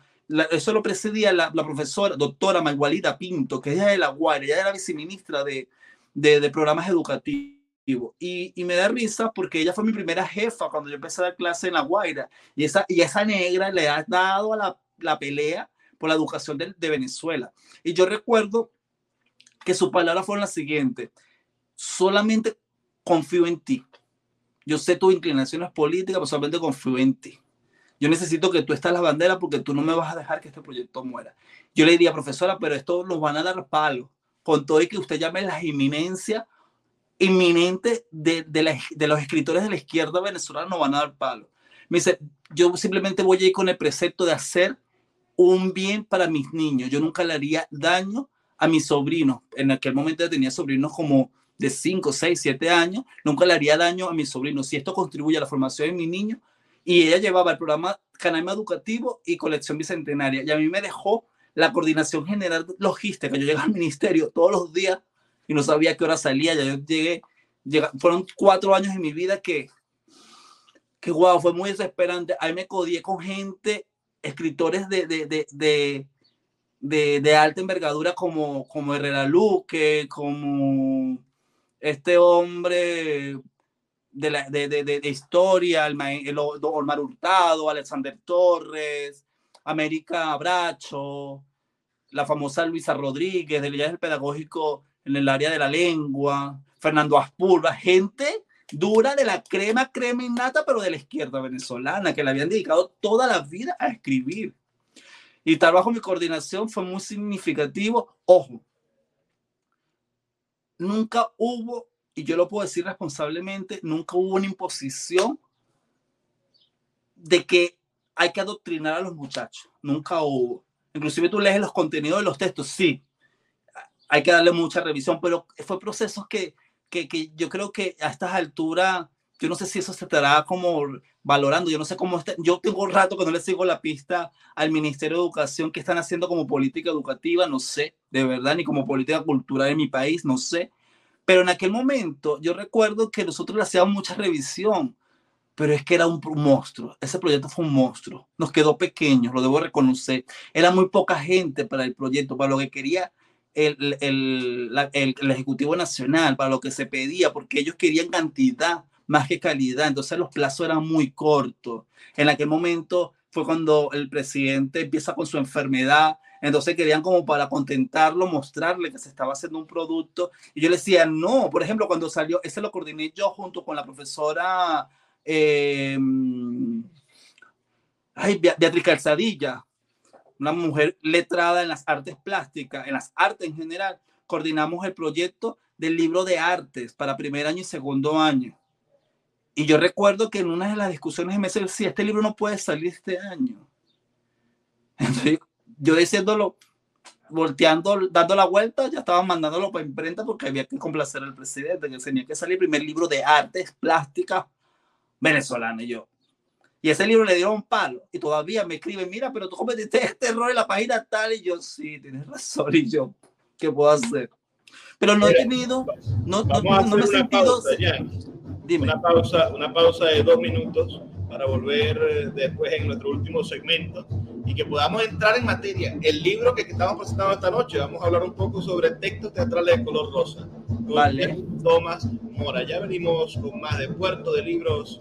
eso lo precedía la, profesora, doctora Magualida Pinto, que ella es de la Guardia, ella era viceministra de, de programas educativos y, me da risa porque ella fue mi primera jefa cuando yo empecé a dar clase en La Guaira. Y esa, y esa negra le ha dado a la, la pelea por la educación de, Venezuela. Y yo recuerdo que sus palabras fueron las siguientes. Solamente confío en ti. Yo sé tus inclinaciones políticas, pero solamente confío en ti. Yo necesito que tú estés la bandera porque tú no me vas a dejar que este proyecto muera. Yo le diría, profesora, pero esto nos van a dar palo. Con todo y que usted llame las inminencias inminente de, de, de, los escritores de la izquierda venezolana no van a dar palo. Me dice, yo simplemente voy a ir con el precepto de hacer un bien para mis niños. Yo nunca le haría daño a mis sobrinos. En aquel momento tenía sobrinos como de 5, 6, 7 años. Nunca le haría daño a mis sobrinos. Si esto contribuye a la formación de mi niño. Y ella llevaba el programa Canal Educativo y Colección Bicentenaria. Y a mí me dejó la coordinación general logística. Yo llegué al ministerio todos los días y no sabía qué hora salía. Ya yo llegué, fueron cuatro años en mi vida que, que wow, fue muy desesperante. Ahí me codié con gente, escritores de, de, de, de, de, alta envergadura como, como Herrera Luque, como este hombre de, de, de, historia, el, el, Omar Hurtado, Alexander Torres, América Abracho, la famosa Luisa Rodríguez, del del Pedagógico en el área de la lengua, Fernando Aspurba, gente dura de la crema, crema y nata, pero de la izquierda venezolana, que le habían dedicado toda la vida a escribir. Y estar bajo mi coordinación fue muy significativo. Ojo, nunca hubo, y yo lo puedo decir responsablemente, nunca hubo una imposición de que hay que adoctrinar a los muchachos. Nunca hubo. Inclusive tú lees los contenidos de los textos, sí, hay que darle mucha revisión, pero fue procesos que, que, que yo creo que a estas alturas, yo no sé si eso se estará como valorando, yo no sé cómo está, yo tengo rato que no le sigo la pista al Ministerio de Educación que están haciendo como política educativa, no sé, de verdad, ni como política cultural en mi país, no sé, pero en aquel momento yo recuerdo que nosotros le hacíamos mucha revisión, pero es que era un monstruo, ese proyecto fue un monstruo, nos quedó pequeño, lo debo reconocer, era muy poca gente para el proyecto, para lo que quería el, el, el, Ejecutivo Nacional, para lo que se pedía, porque ellos querían cantidad más que calidad, entonces los plazos eran muy cortos. En aquel momento fue cuando el presidente empieza con su enfermedad, Entonces querían como para contentarlo, mostrarle que se estaba haciendo un producto. Y yo le decía, no, por ejemplo, cuando salió, ese lo coordiné yo junto con la profesora eh, ay, Beatriz Calzadilla, una mujer letrada en las artes plásticas, en las artes en general. Coordinamos el proyecto del libro de artes para primer año y segundo año. Y yo recuerdo que en una de las discusiones me decía, este libro no puede salir este año. Entonces, yo diciéndolo, volteando, dando la vuelta, ya estaba mandándolo para imprenta porque había que complacer al presidente, que tenía que salir el primer libro de artes plásticas venezolana. Y yo, y ese libro le dio un palo y todavía me escribe, mira, pero tú cometiste este error en la página tal y yo, sí, tienes razón y yo, ¿qué puedo hacer? Pero no he tenido, no, no, no, me he sentido... Dime. Una pausa, una pausa de dos minutos para volver eh, después en nuestro último segmento y que podamos entrar en materia. El libro que estamos presentando esta noche, vamos a hablar un poco sobre textos teatrales de color rosa. vale. Tomás Mora. Ya venimos con más de Puerto de Libros,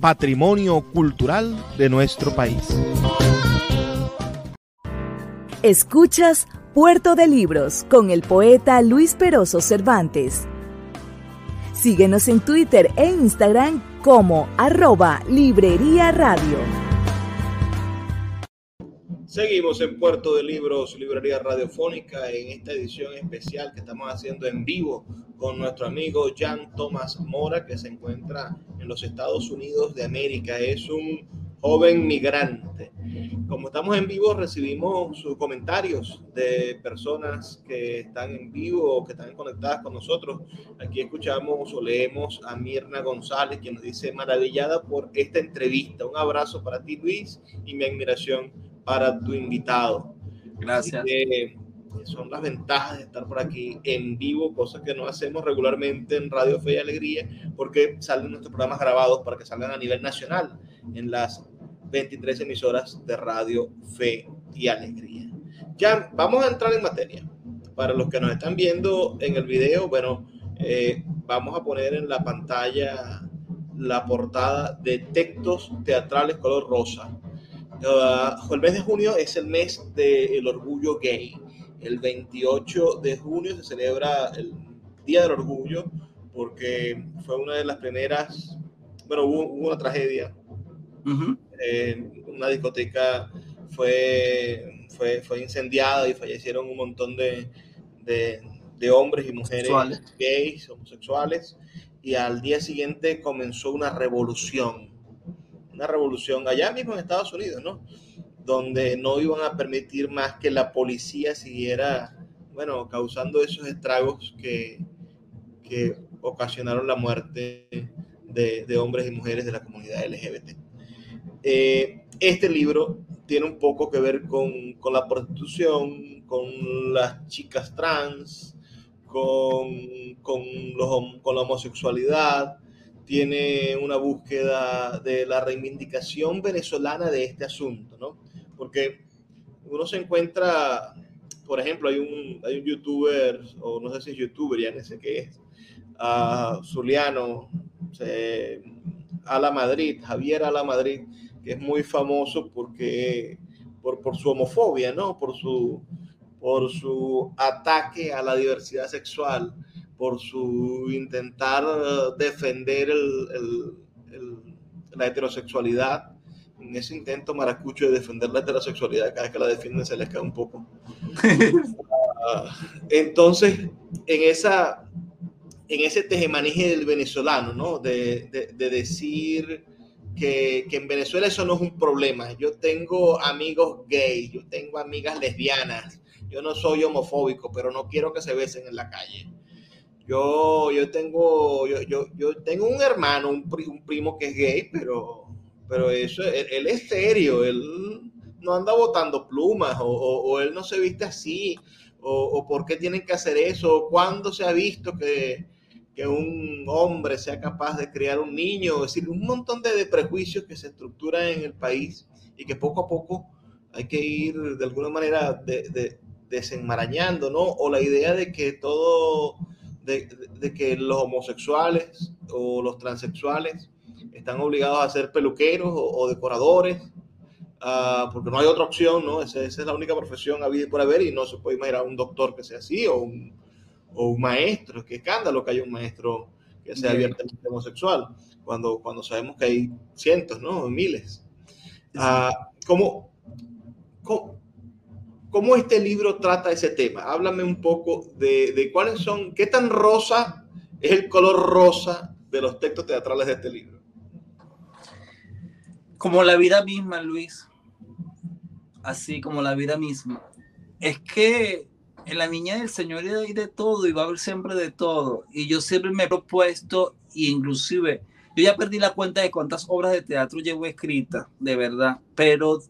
patrimonio cultural de nuestro país. Escuchas Puerto de Libros con el poeta Luis Peroso Cervantes. Síguenos en Twitter e Instagram como arroba Librería Radio. Seguimos en Puerto de Libros, Librería Radiofónica, en esta edición especial que estamos haciendo en vivo con nuestro amigo Jan Thomas Mora, que se encuentra en los Estados Unidos de América. Es un joven migrante. Como estamos en vivo, recibimos sus comentarios de personas que están en vivo o que están conectadas con nosotros. Aquí escuchamos o leemos a Mirna González, quien nos dice maravillada por esta entrevista. Un abrazo para ti, Luis, y mi admiración para tu invitado. Gracias son las ventajas de estar por aquí en vivo, cosas que no hacemos regularmente en Radio Fe y Alegría, porque salen nuestros programas grabados para que salgan a nivel nacional en las 23 emisoras de Radio Fe y Alegría. Ya, vamos a entrar en materia. Para los que nos están viendo en el video, bueno, eh, vamos a poner en la pantalla la portada de textos teatrales color rosa. Uh, el mes de junio es el mes del orgullo gay el 28 de junio se celebra el Día del Orgullo porque fue una de las primeras, bueno, hubo, una tragedia. Eh, una discoteca fue, fue, fue, incendiada y fallecieron un montón de, de, hombres y mujeres gays, homosexuales. Y al día siguiente comenzó una revolución. Una revolución allá mismo en Estados Unidos, ¿no? Donde no iban a permitir más que la policía siguiera, bueno, causando esos estragos que, que ocasionaron la muerte de, hombres y mujeres de la comunidad LGBT. Eh, este libro tiene un poco que ver con, la prostitución, con las chicas trans, con, con, con la homosexualidad, tiene una búsqueda de la reivindicación venezolana de este asunto, ¿no? Porque uno se encuentra, por ejemplo, hay un, hay un youtuber, o no sé si es youtuber, ya no sé qué es, uh, Zuliano, a la Madrid, Javier a la Madrid, que es muy famoso porque, por, por su homofobia, ¿no? Por su, por su ataque a la diversidad sexual, por su intentar defender la heterosexualidad. En ese intento maracucho de defender la heterosexualidad, cada vez que la defienden se les cae un poco. Ah, entonces, en, esa, en ese tejemanije del venezolano, ¿no? De, de, decir que, que, en Venezuela eso no es un problema. Yo tengo amigos gays, yo tengo amigas lesbianas, yo no soy homofóbico, pero no quiero que se besen en la calle. Yo, yo tengo, yo, yo, yo tengo un hermano, un, un, primo que es gay, pero, pero eso, él, es serio, él no anda botando plumas, o, o, él no se viste así, o, o, por qué tienen que hacer eso, o cuándo se ha visto que, que un hombre sea capaz de criar un niño, es decir, un montón de, de prejuicios que se estructuran en el país y que poco a poco hay que ir de alguna manera de, de, desenmarañando, ¿no? O la idea de que todo de, que los homosexuales o los transexuales están obligados a ser peluqueros o, decoradores, uh, porque no hay otra opción, ¿no? Esa, esa, es la única profesión a vida por haber y no se puede imaginar un doctor que sea así o un, o un maestro. Qué escándalo que haya un maestro que sea abiertamente homosexual, cuando, cuando sabemos que hay cientos, ¿no? Miles. Uh, ¿cómo, cómo ¿Cómo este libro trata ese tema? Háblame un poco de, de, cuáles son, qué tan rosa es el color rosa de los textos teatrales de este libro. Como la vida misma, Luis. Así como la vida misma. Es que en la niña del Señor hay de todo y va a haber siempre de todo. Y yo siempre me he propuesto, e inclusive, yo ya perdí la cuenta de cuántas obras de teatro llevo escritas, de verdad, pero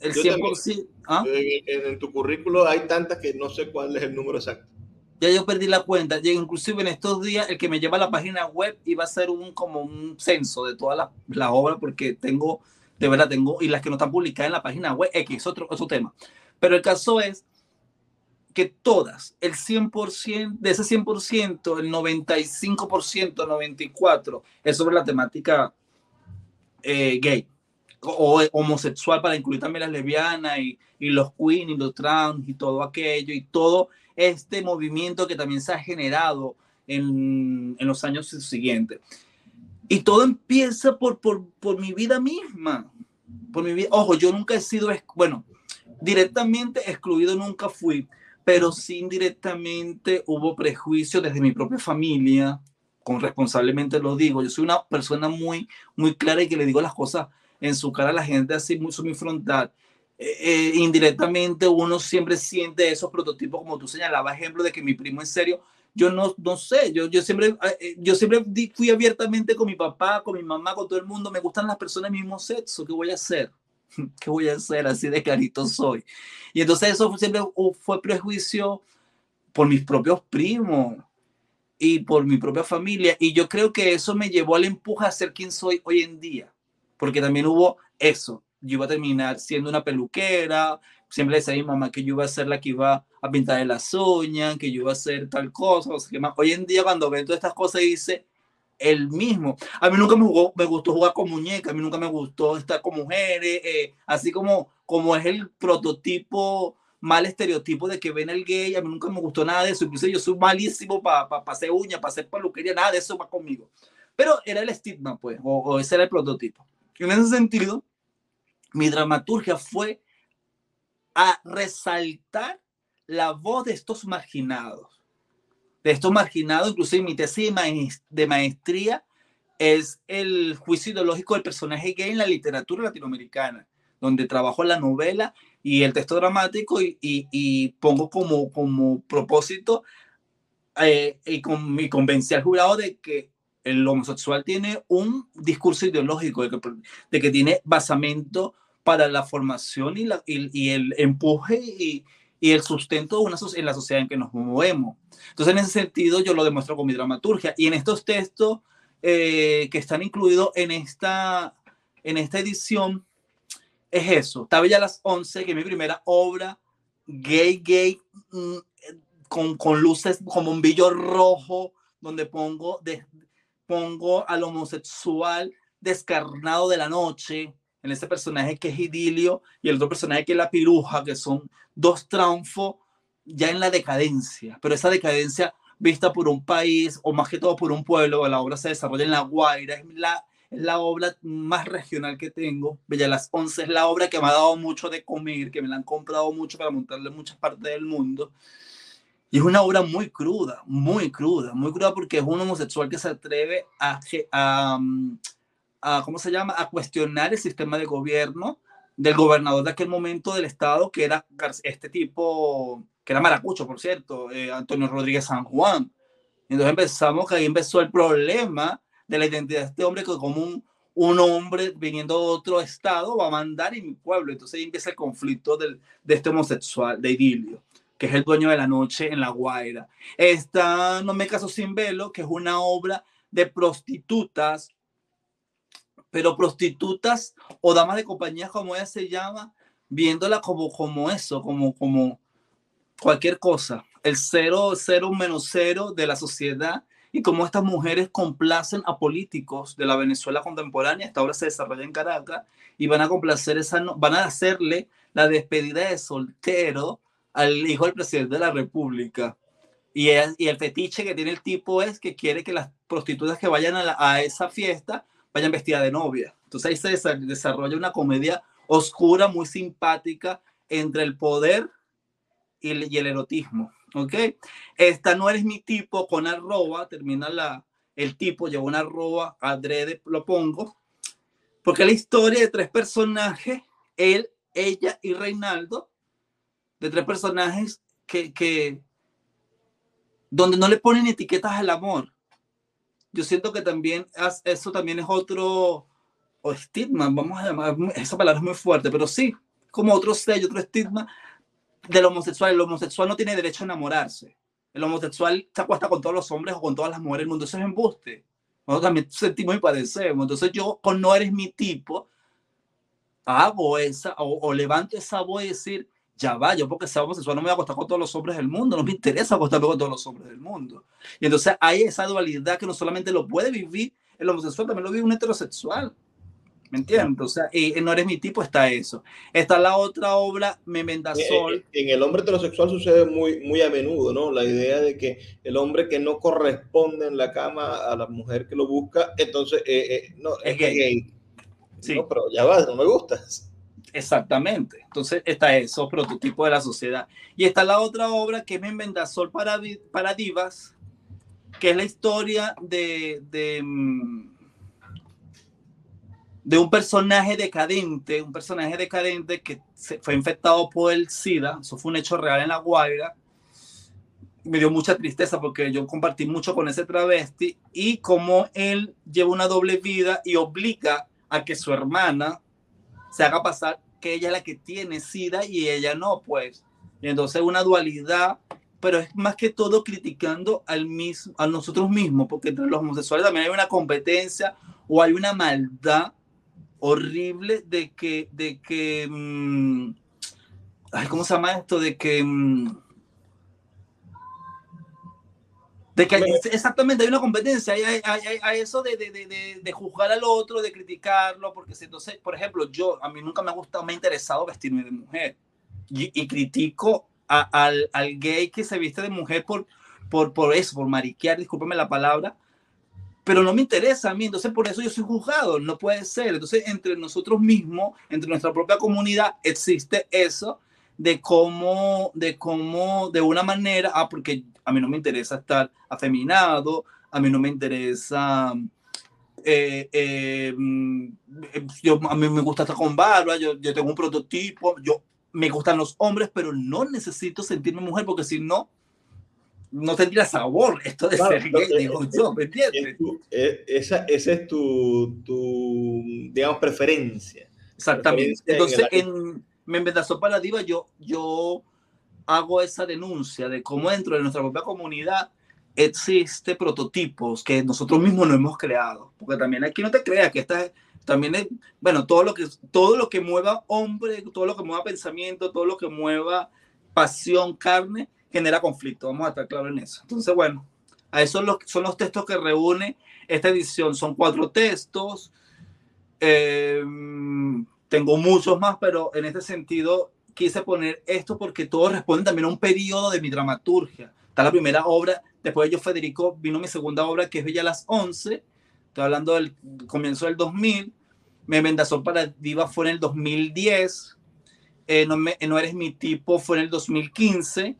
el 100%. ¿Ah? En, tu currículo hay tantas que no sé cuál es el número exacto. Ya yo perdí la cuenta. Ya inclusive en estos días el que me lleva a la página web iba a ser un como un censo de todas las, obras porque tengo, de verdad tengo, y las que no están publicadas en la página web, X, es otro, otro tema. Pero el caso es que todas, el 100%, de ese 100%, el 95%, 94%, es sobre la temática eh, gay o homosexual para incluir también las lesbianas y, y, los queens y los trans y todo aquello y todo este movimiento que también se ha generado en, en los años siguientes. Y todo empieza por, por, por, mi vida misma. Por mi vida. Ojo, yo nunca he sido, bueno, directamente excluido nunca fui, pero sí indirectamente hubo prejuicio desde mi propia familia, con responsablemente lo digo. Yo soy una persona muy, muy clara y que le digo las cosas en su cara a la gente así muy, muy frontal. Eh, eh, indirectamente uno siempre siente esos prototipos, como tú señalabas, ejemplo de que mi primo es serio. Yo no, no sé, yo, yo, siempre, eh, yo siempre fui abiertamente con mi papá, con mi mamá, con todo el mundo. Me gustan las personas del mismo sexo. ¿Qué voy a hacer? ¿Qué voy a hacer? Así de clarito soy. Y entonces eso siempre fue prejuicio por mis propios primos y por mi propia familia. Y yo creo que eso me llevó al empuje a ser quien soy hoy en día porque también hubo eso. Yo iba a terminar siendo una peluquera, siempre decía a mi mamá que yo iba a ser la que iba a pintar las uñas, que yo iba a hacer tal cosa, o sea, que más. Hoy en día cuando veo todas estas cosas dice el mismo. A mí nunca me, jugó, me gustó jugar con muñecas, a mí nunca me gustó estar con mujeres, eh, así como, como es el prototipo mal estereotipo de que ven el gay, a mí nunca me gustó nada de eso, incluso yo soy malísimo para pa, pa hacer uñas, para hacer peluquería, nada de eso va conmigo. Pero era el estigma, pues, o, o ese era el prototipo. Y en ese sentido, mi dramaturgia fue a resaltar la voz de estos marginados. De estos marginados, inclusive mi tesis de maestría es el juicio ideológico del personaje gay en la literatura latinoamericana, donde trabajo la novela y el texto dramático y, y, pongo como, como propósito eh, y, con, y convencí al jurado de que el homosexual tiene un discurso ideológico de que, de que tiene basamento para la formación y, la, y, el empuje y, y, el sustento de una, en la sociedad en que nos movemos. Entonces, en ese sentido, yo lo demuestro con mi dramaturgia. Y en estos textos eh, que están incluidos en esta, en esta edición, es eso. Ya a las 11, que es mi primera obra, gay, gay, mm, con, con luces como un billo rojo, donde pongo de, pongo al homosexual descarnado de la noche, en ese personaje que es Idilio y el otro personaje que es la piruja, que son dos triunfos ya en la decadencia, pero esa decadencia vista por un país o más que todo por un pueblo. La obra se desarrolla en La Guaira, es la, es la obra más regional que tengo. Bella Las Once es la obra que me ha dado mucho de comer, que me la han comprado mucho para montarle en muchas partes del mundo. Y es una obra muy cruda, muy cruda, muy cruda porque es un homosexual que se atreve a, a, a ¿cómo se llama?, a cuestionar el sistema de gobierno del gobernador de aquel momento del estado, que era este tipo, que era maracucho, por cierto, eh, Antonio Rodríguez San Juan. Entonces empezamos, que ahí empezó el problema de la identidad de este hombre, que como un, un hombre viniendo de otro estado va a mandar en mi pueblo. Entonces ahí empieza el conflicto del, de este homosexual, de Idilio que es el dueño de la noche en La Guaira. Está No me caso sin velo, que es una obra de prostitutas, pero prostitutas o damas de compañía, como ella se llama, viéndola como, como eso, como, como cualquier cosa, el cero, cero menos cero de la sociedad y cómo estas mujeres complacen a políticos de la Venezuela contemporánea. Esta obra se desarrolla en Caracas y van a complacer esa, van a hacerle la despedida de soltero al hijo del presidente de la República. Y el, y fetiche que tiene el tipo es que quiere que las prostitutas que vayan a esa fiesta vayan vestidas de novia. Entonces ahí se desarrolla una comedia oscura, muy simpática entre el poder y el, erotismo. ¿Ok? Esta no eres mi tipo con arroba, termina la, el tipo, lleva una arroba, adrede, lo pongo, porque la historia de tres personajes, él, ella y Reinaldo, de tres personajes que, que donde no le ponen etiquetas al amor. Yo siento que también eso también es otro o estigma, vamos a llamar, esa palabra es muy fuerte, pero sí, como otro sello, otro estigma del homosexual. El homosexual no tiene derecho a enamorarse. El homosexual se acuesta con todos los hombres o con todas las mujeres del mundo. Eso es embuste. Nosotros también sentimos y padecemos. Entonces yo, con no eres mi tipo, hago esa o, o levanto esa voz y decir, ya va, yo porque sea homosexual no me voy a acostar con todos los hombres del mundo, no me interesa acostarme con todos los hombres del mundo. Y entonces hay esa dualidad que no solamente lo puede vivir el homosexual, también lo vive un heterosexual. ¿Me entiendes? O sea, y, no eres mi tipo, está eso. Está la otra obra, Memendazol. En, en el hombre heterosexual sucede muy, muy a menudo, ¿no? La idea de que el hombre que no corresponde en la cama a la mujer que lo busca, entonces, eh, eh, no, es, gay. Sí. No, pero ya va, no me gustas. Exactamente. Entonces está eso, prototipo de la sociedad. Y está la otra obra que es Memendazol para, para Divas, que es la historia de, mm, de, un personaje decadente, un personaje decadente que fue infectado por el SIDA. Eso fue un hecho real en La Guaira. Me dio mucha tristeza porque yo compartí mucho con ese travesti y como él lleva una doble vida y obliga a que su hermana se haga pasar que ella es la que tiene SIDA y ella no, pues. Entonces una dualidad, pero es más que todo criticando al mismo, a nosotros mismos, porque entre los homosexuales también hay una competencia o hay una maldad horrible de que, de que, mmm, ay, ¿cómo se llama esto? De que... Mmm, de que exactamente hay una competencia, hay, hay, hay, hay eso de, de, de, de, juzgar al otro, de criticarlo, porque si entonces, por ejemplo, yo, a mí nunca me ha gustado, me ha interesado vestirme de mujer y, y critico a, al, al, gay que se viste de mujer por, por, por eso, por mariquear, discúlpeme la palabra, pero no me interesa a mí, entonces por eso yo soy juzgado, no puede ser. Entonces, entre nosotros mismos, entre nuestra propia comunidad, existe eso de cómo, de cómo, de una manera, ah, porque a mí no me interesa estar afeminado, a mí no me interesa, eh, eh, mm, yo, a mí me gusta estar con barba, yo, yo tengo un prototipo, yo me gustan los hombres, pero no necesito sentirme mujer porque si no, no tendría sabor esto de claro, ser gay, digo yo, ¿me entiendes? Eh, esa, esa es tu, tu, digamos, preferencia. Exactamente. Preferencia Entonces, en, en Membedazó para la Diva, yo, yo hago esa denuncia de cómo dentro de nuestra propia comunidad existe prototipos que nosotros mismos no hemos creado. Porque también aquí no te creas que esta también es, bueno, todo lo que, todo lo que mueva hombre, todo lo que mueva pensamiento, todo lo que mueva pasión, carne, genera conflicto. Vamos a estar claros en eso. Entonces, bueno, a esos son los, son los textos que reúne esta edición. Son cuatro textos. Eh, tengo muchos más, pero en este sentido quise poner esto porque todo responde también a un periodo de mi dramaturgia. Está la primera obra Después de ello, Federico, vino mi segunda obra, que es Bella a las 11. Estoy hablando del comienzo del 2000. Me Mendazón para Diva fue en el 2010. Eh, no, me, no eres mi tipo fue en el 2015.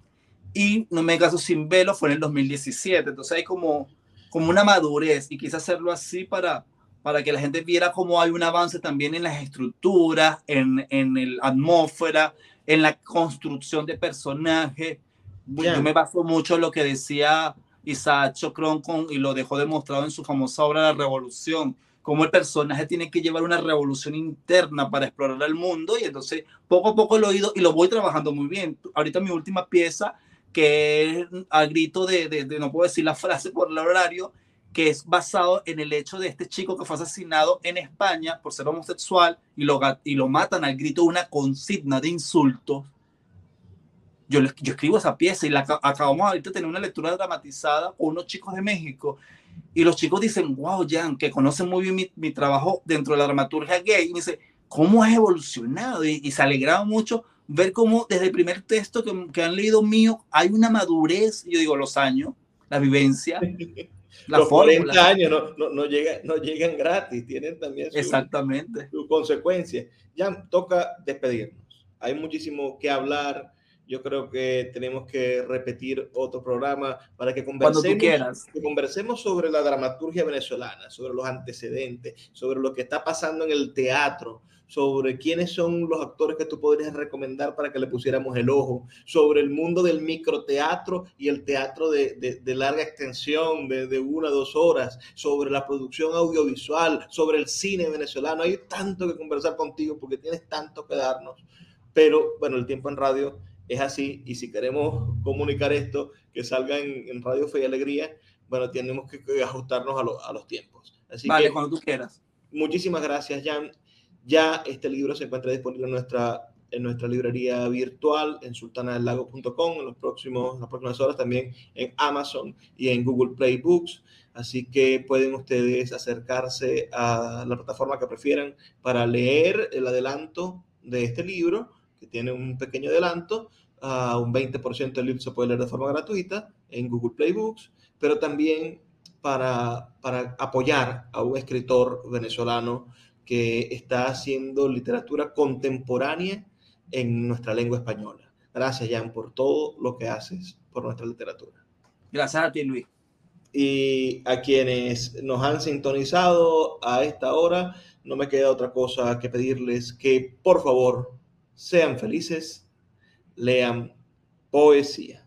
Y No me caso sin velo fue en el 2017. Entonces hay como, como una madurez y quise hacerlo así para, para que la gente viera cómo hay un avance también en las estructuras, en, en la atmósfera, en la construcción de personajes yo me baso mucho en lo que decía Isaac Chocron con, y lo dejó demostrado en su famosa obra La Revolución, cómo el personaje tiene que llevar una revolución interna para explorar el mundo y entonces poco a poco lo he ido y lo voy trabajando muy bien. Ahorita mi última pieza, que es a grito de, de, de no puedo decir la frase por el horario, que es basado en el hecho de este chico que fue asesinado en España por ser homosexual y lo, y lo matan al grito de una consigna de insultos yo, yo escribo esa pieza y la acabamos ahorita de tener una lectura dramatizada con unos chicos de México y los chicos dicen, wow, Jan, que conocen muy bien mi, mi trabajo dentro de la dramaturgia gay, y me dice, ¿cómo has evolucionado? Y, se alegraron mucho ver cómo desde el primer texto que, que, han leído mío hay una madurez, yo digo, los años, la vivencia. La los 40 años no, no, no, llegan, no llegan gratis, tienen también su, Exactamente. su consecuencia. Ya toca despedirnos. Hay muchísimo que hablar yo creo que tenemos que repetir otro programa para que conversemos, que conversemos sobre la dramaturgia venezolana, sobre los antecedentes, sobre lo que está pasando en el teatro, sobre quiénes son los actores que tú podrías recomendar para que le pusiéramos el ojo, sobre el mundo del microteatro y el teatro de, de, de larga extensión, de, de una o dos horas, sobre la producción audiovisual, sobre el cine venezolano. Hay tanto que conversar contigo porque tienes tanto que darnos. Pero bueno, el tiempo en radio es así y si queremos comunicar esto, que salga en, Radio Fe y Alegría, bueno, tenemos que, ajustarnos a, a, los tiempos. Así vale, cuando tú quieras. Muchísimas gracias, Jan. Ya este libro se encuentra disponible en nuestra, en nuestra librería virtual, en sultanadelago.com, en los próximos, las próximas horas también en Amazon y en Google Play Books. Así que pueden ustedes acercarse a la plataforma que prefieran para leer el adelanto de este libro que tiene un pequeño adelanto, a un 20% del libro se puede leer de forma gratuita en Google Play Books, pero también para, para apoyar a un escritor venezolano que está haciendo literatura contemporánea en nuestra lengua española. Gracias, Jan, por todo lo que haces por nuestra literatura. Gracias a ti, Luis. Y a quienes nos han sintonizado a esta hora, no me queda otra cosa que pedirles que por favor sean felices, lean poesía.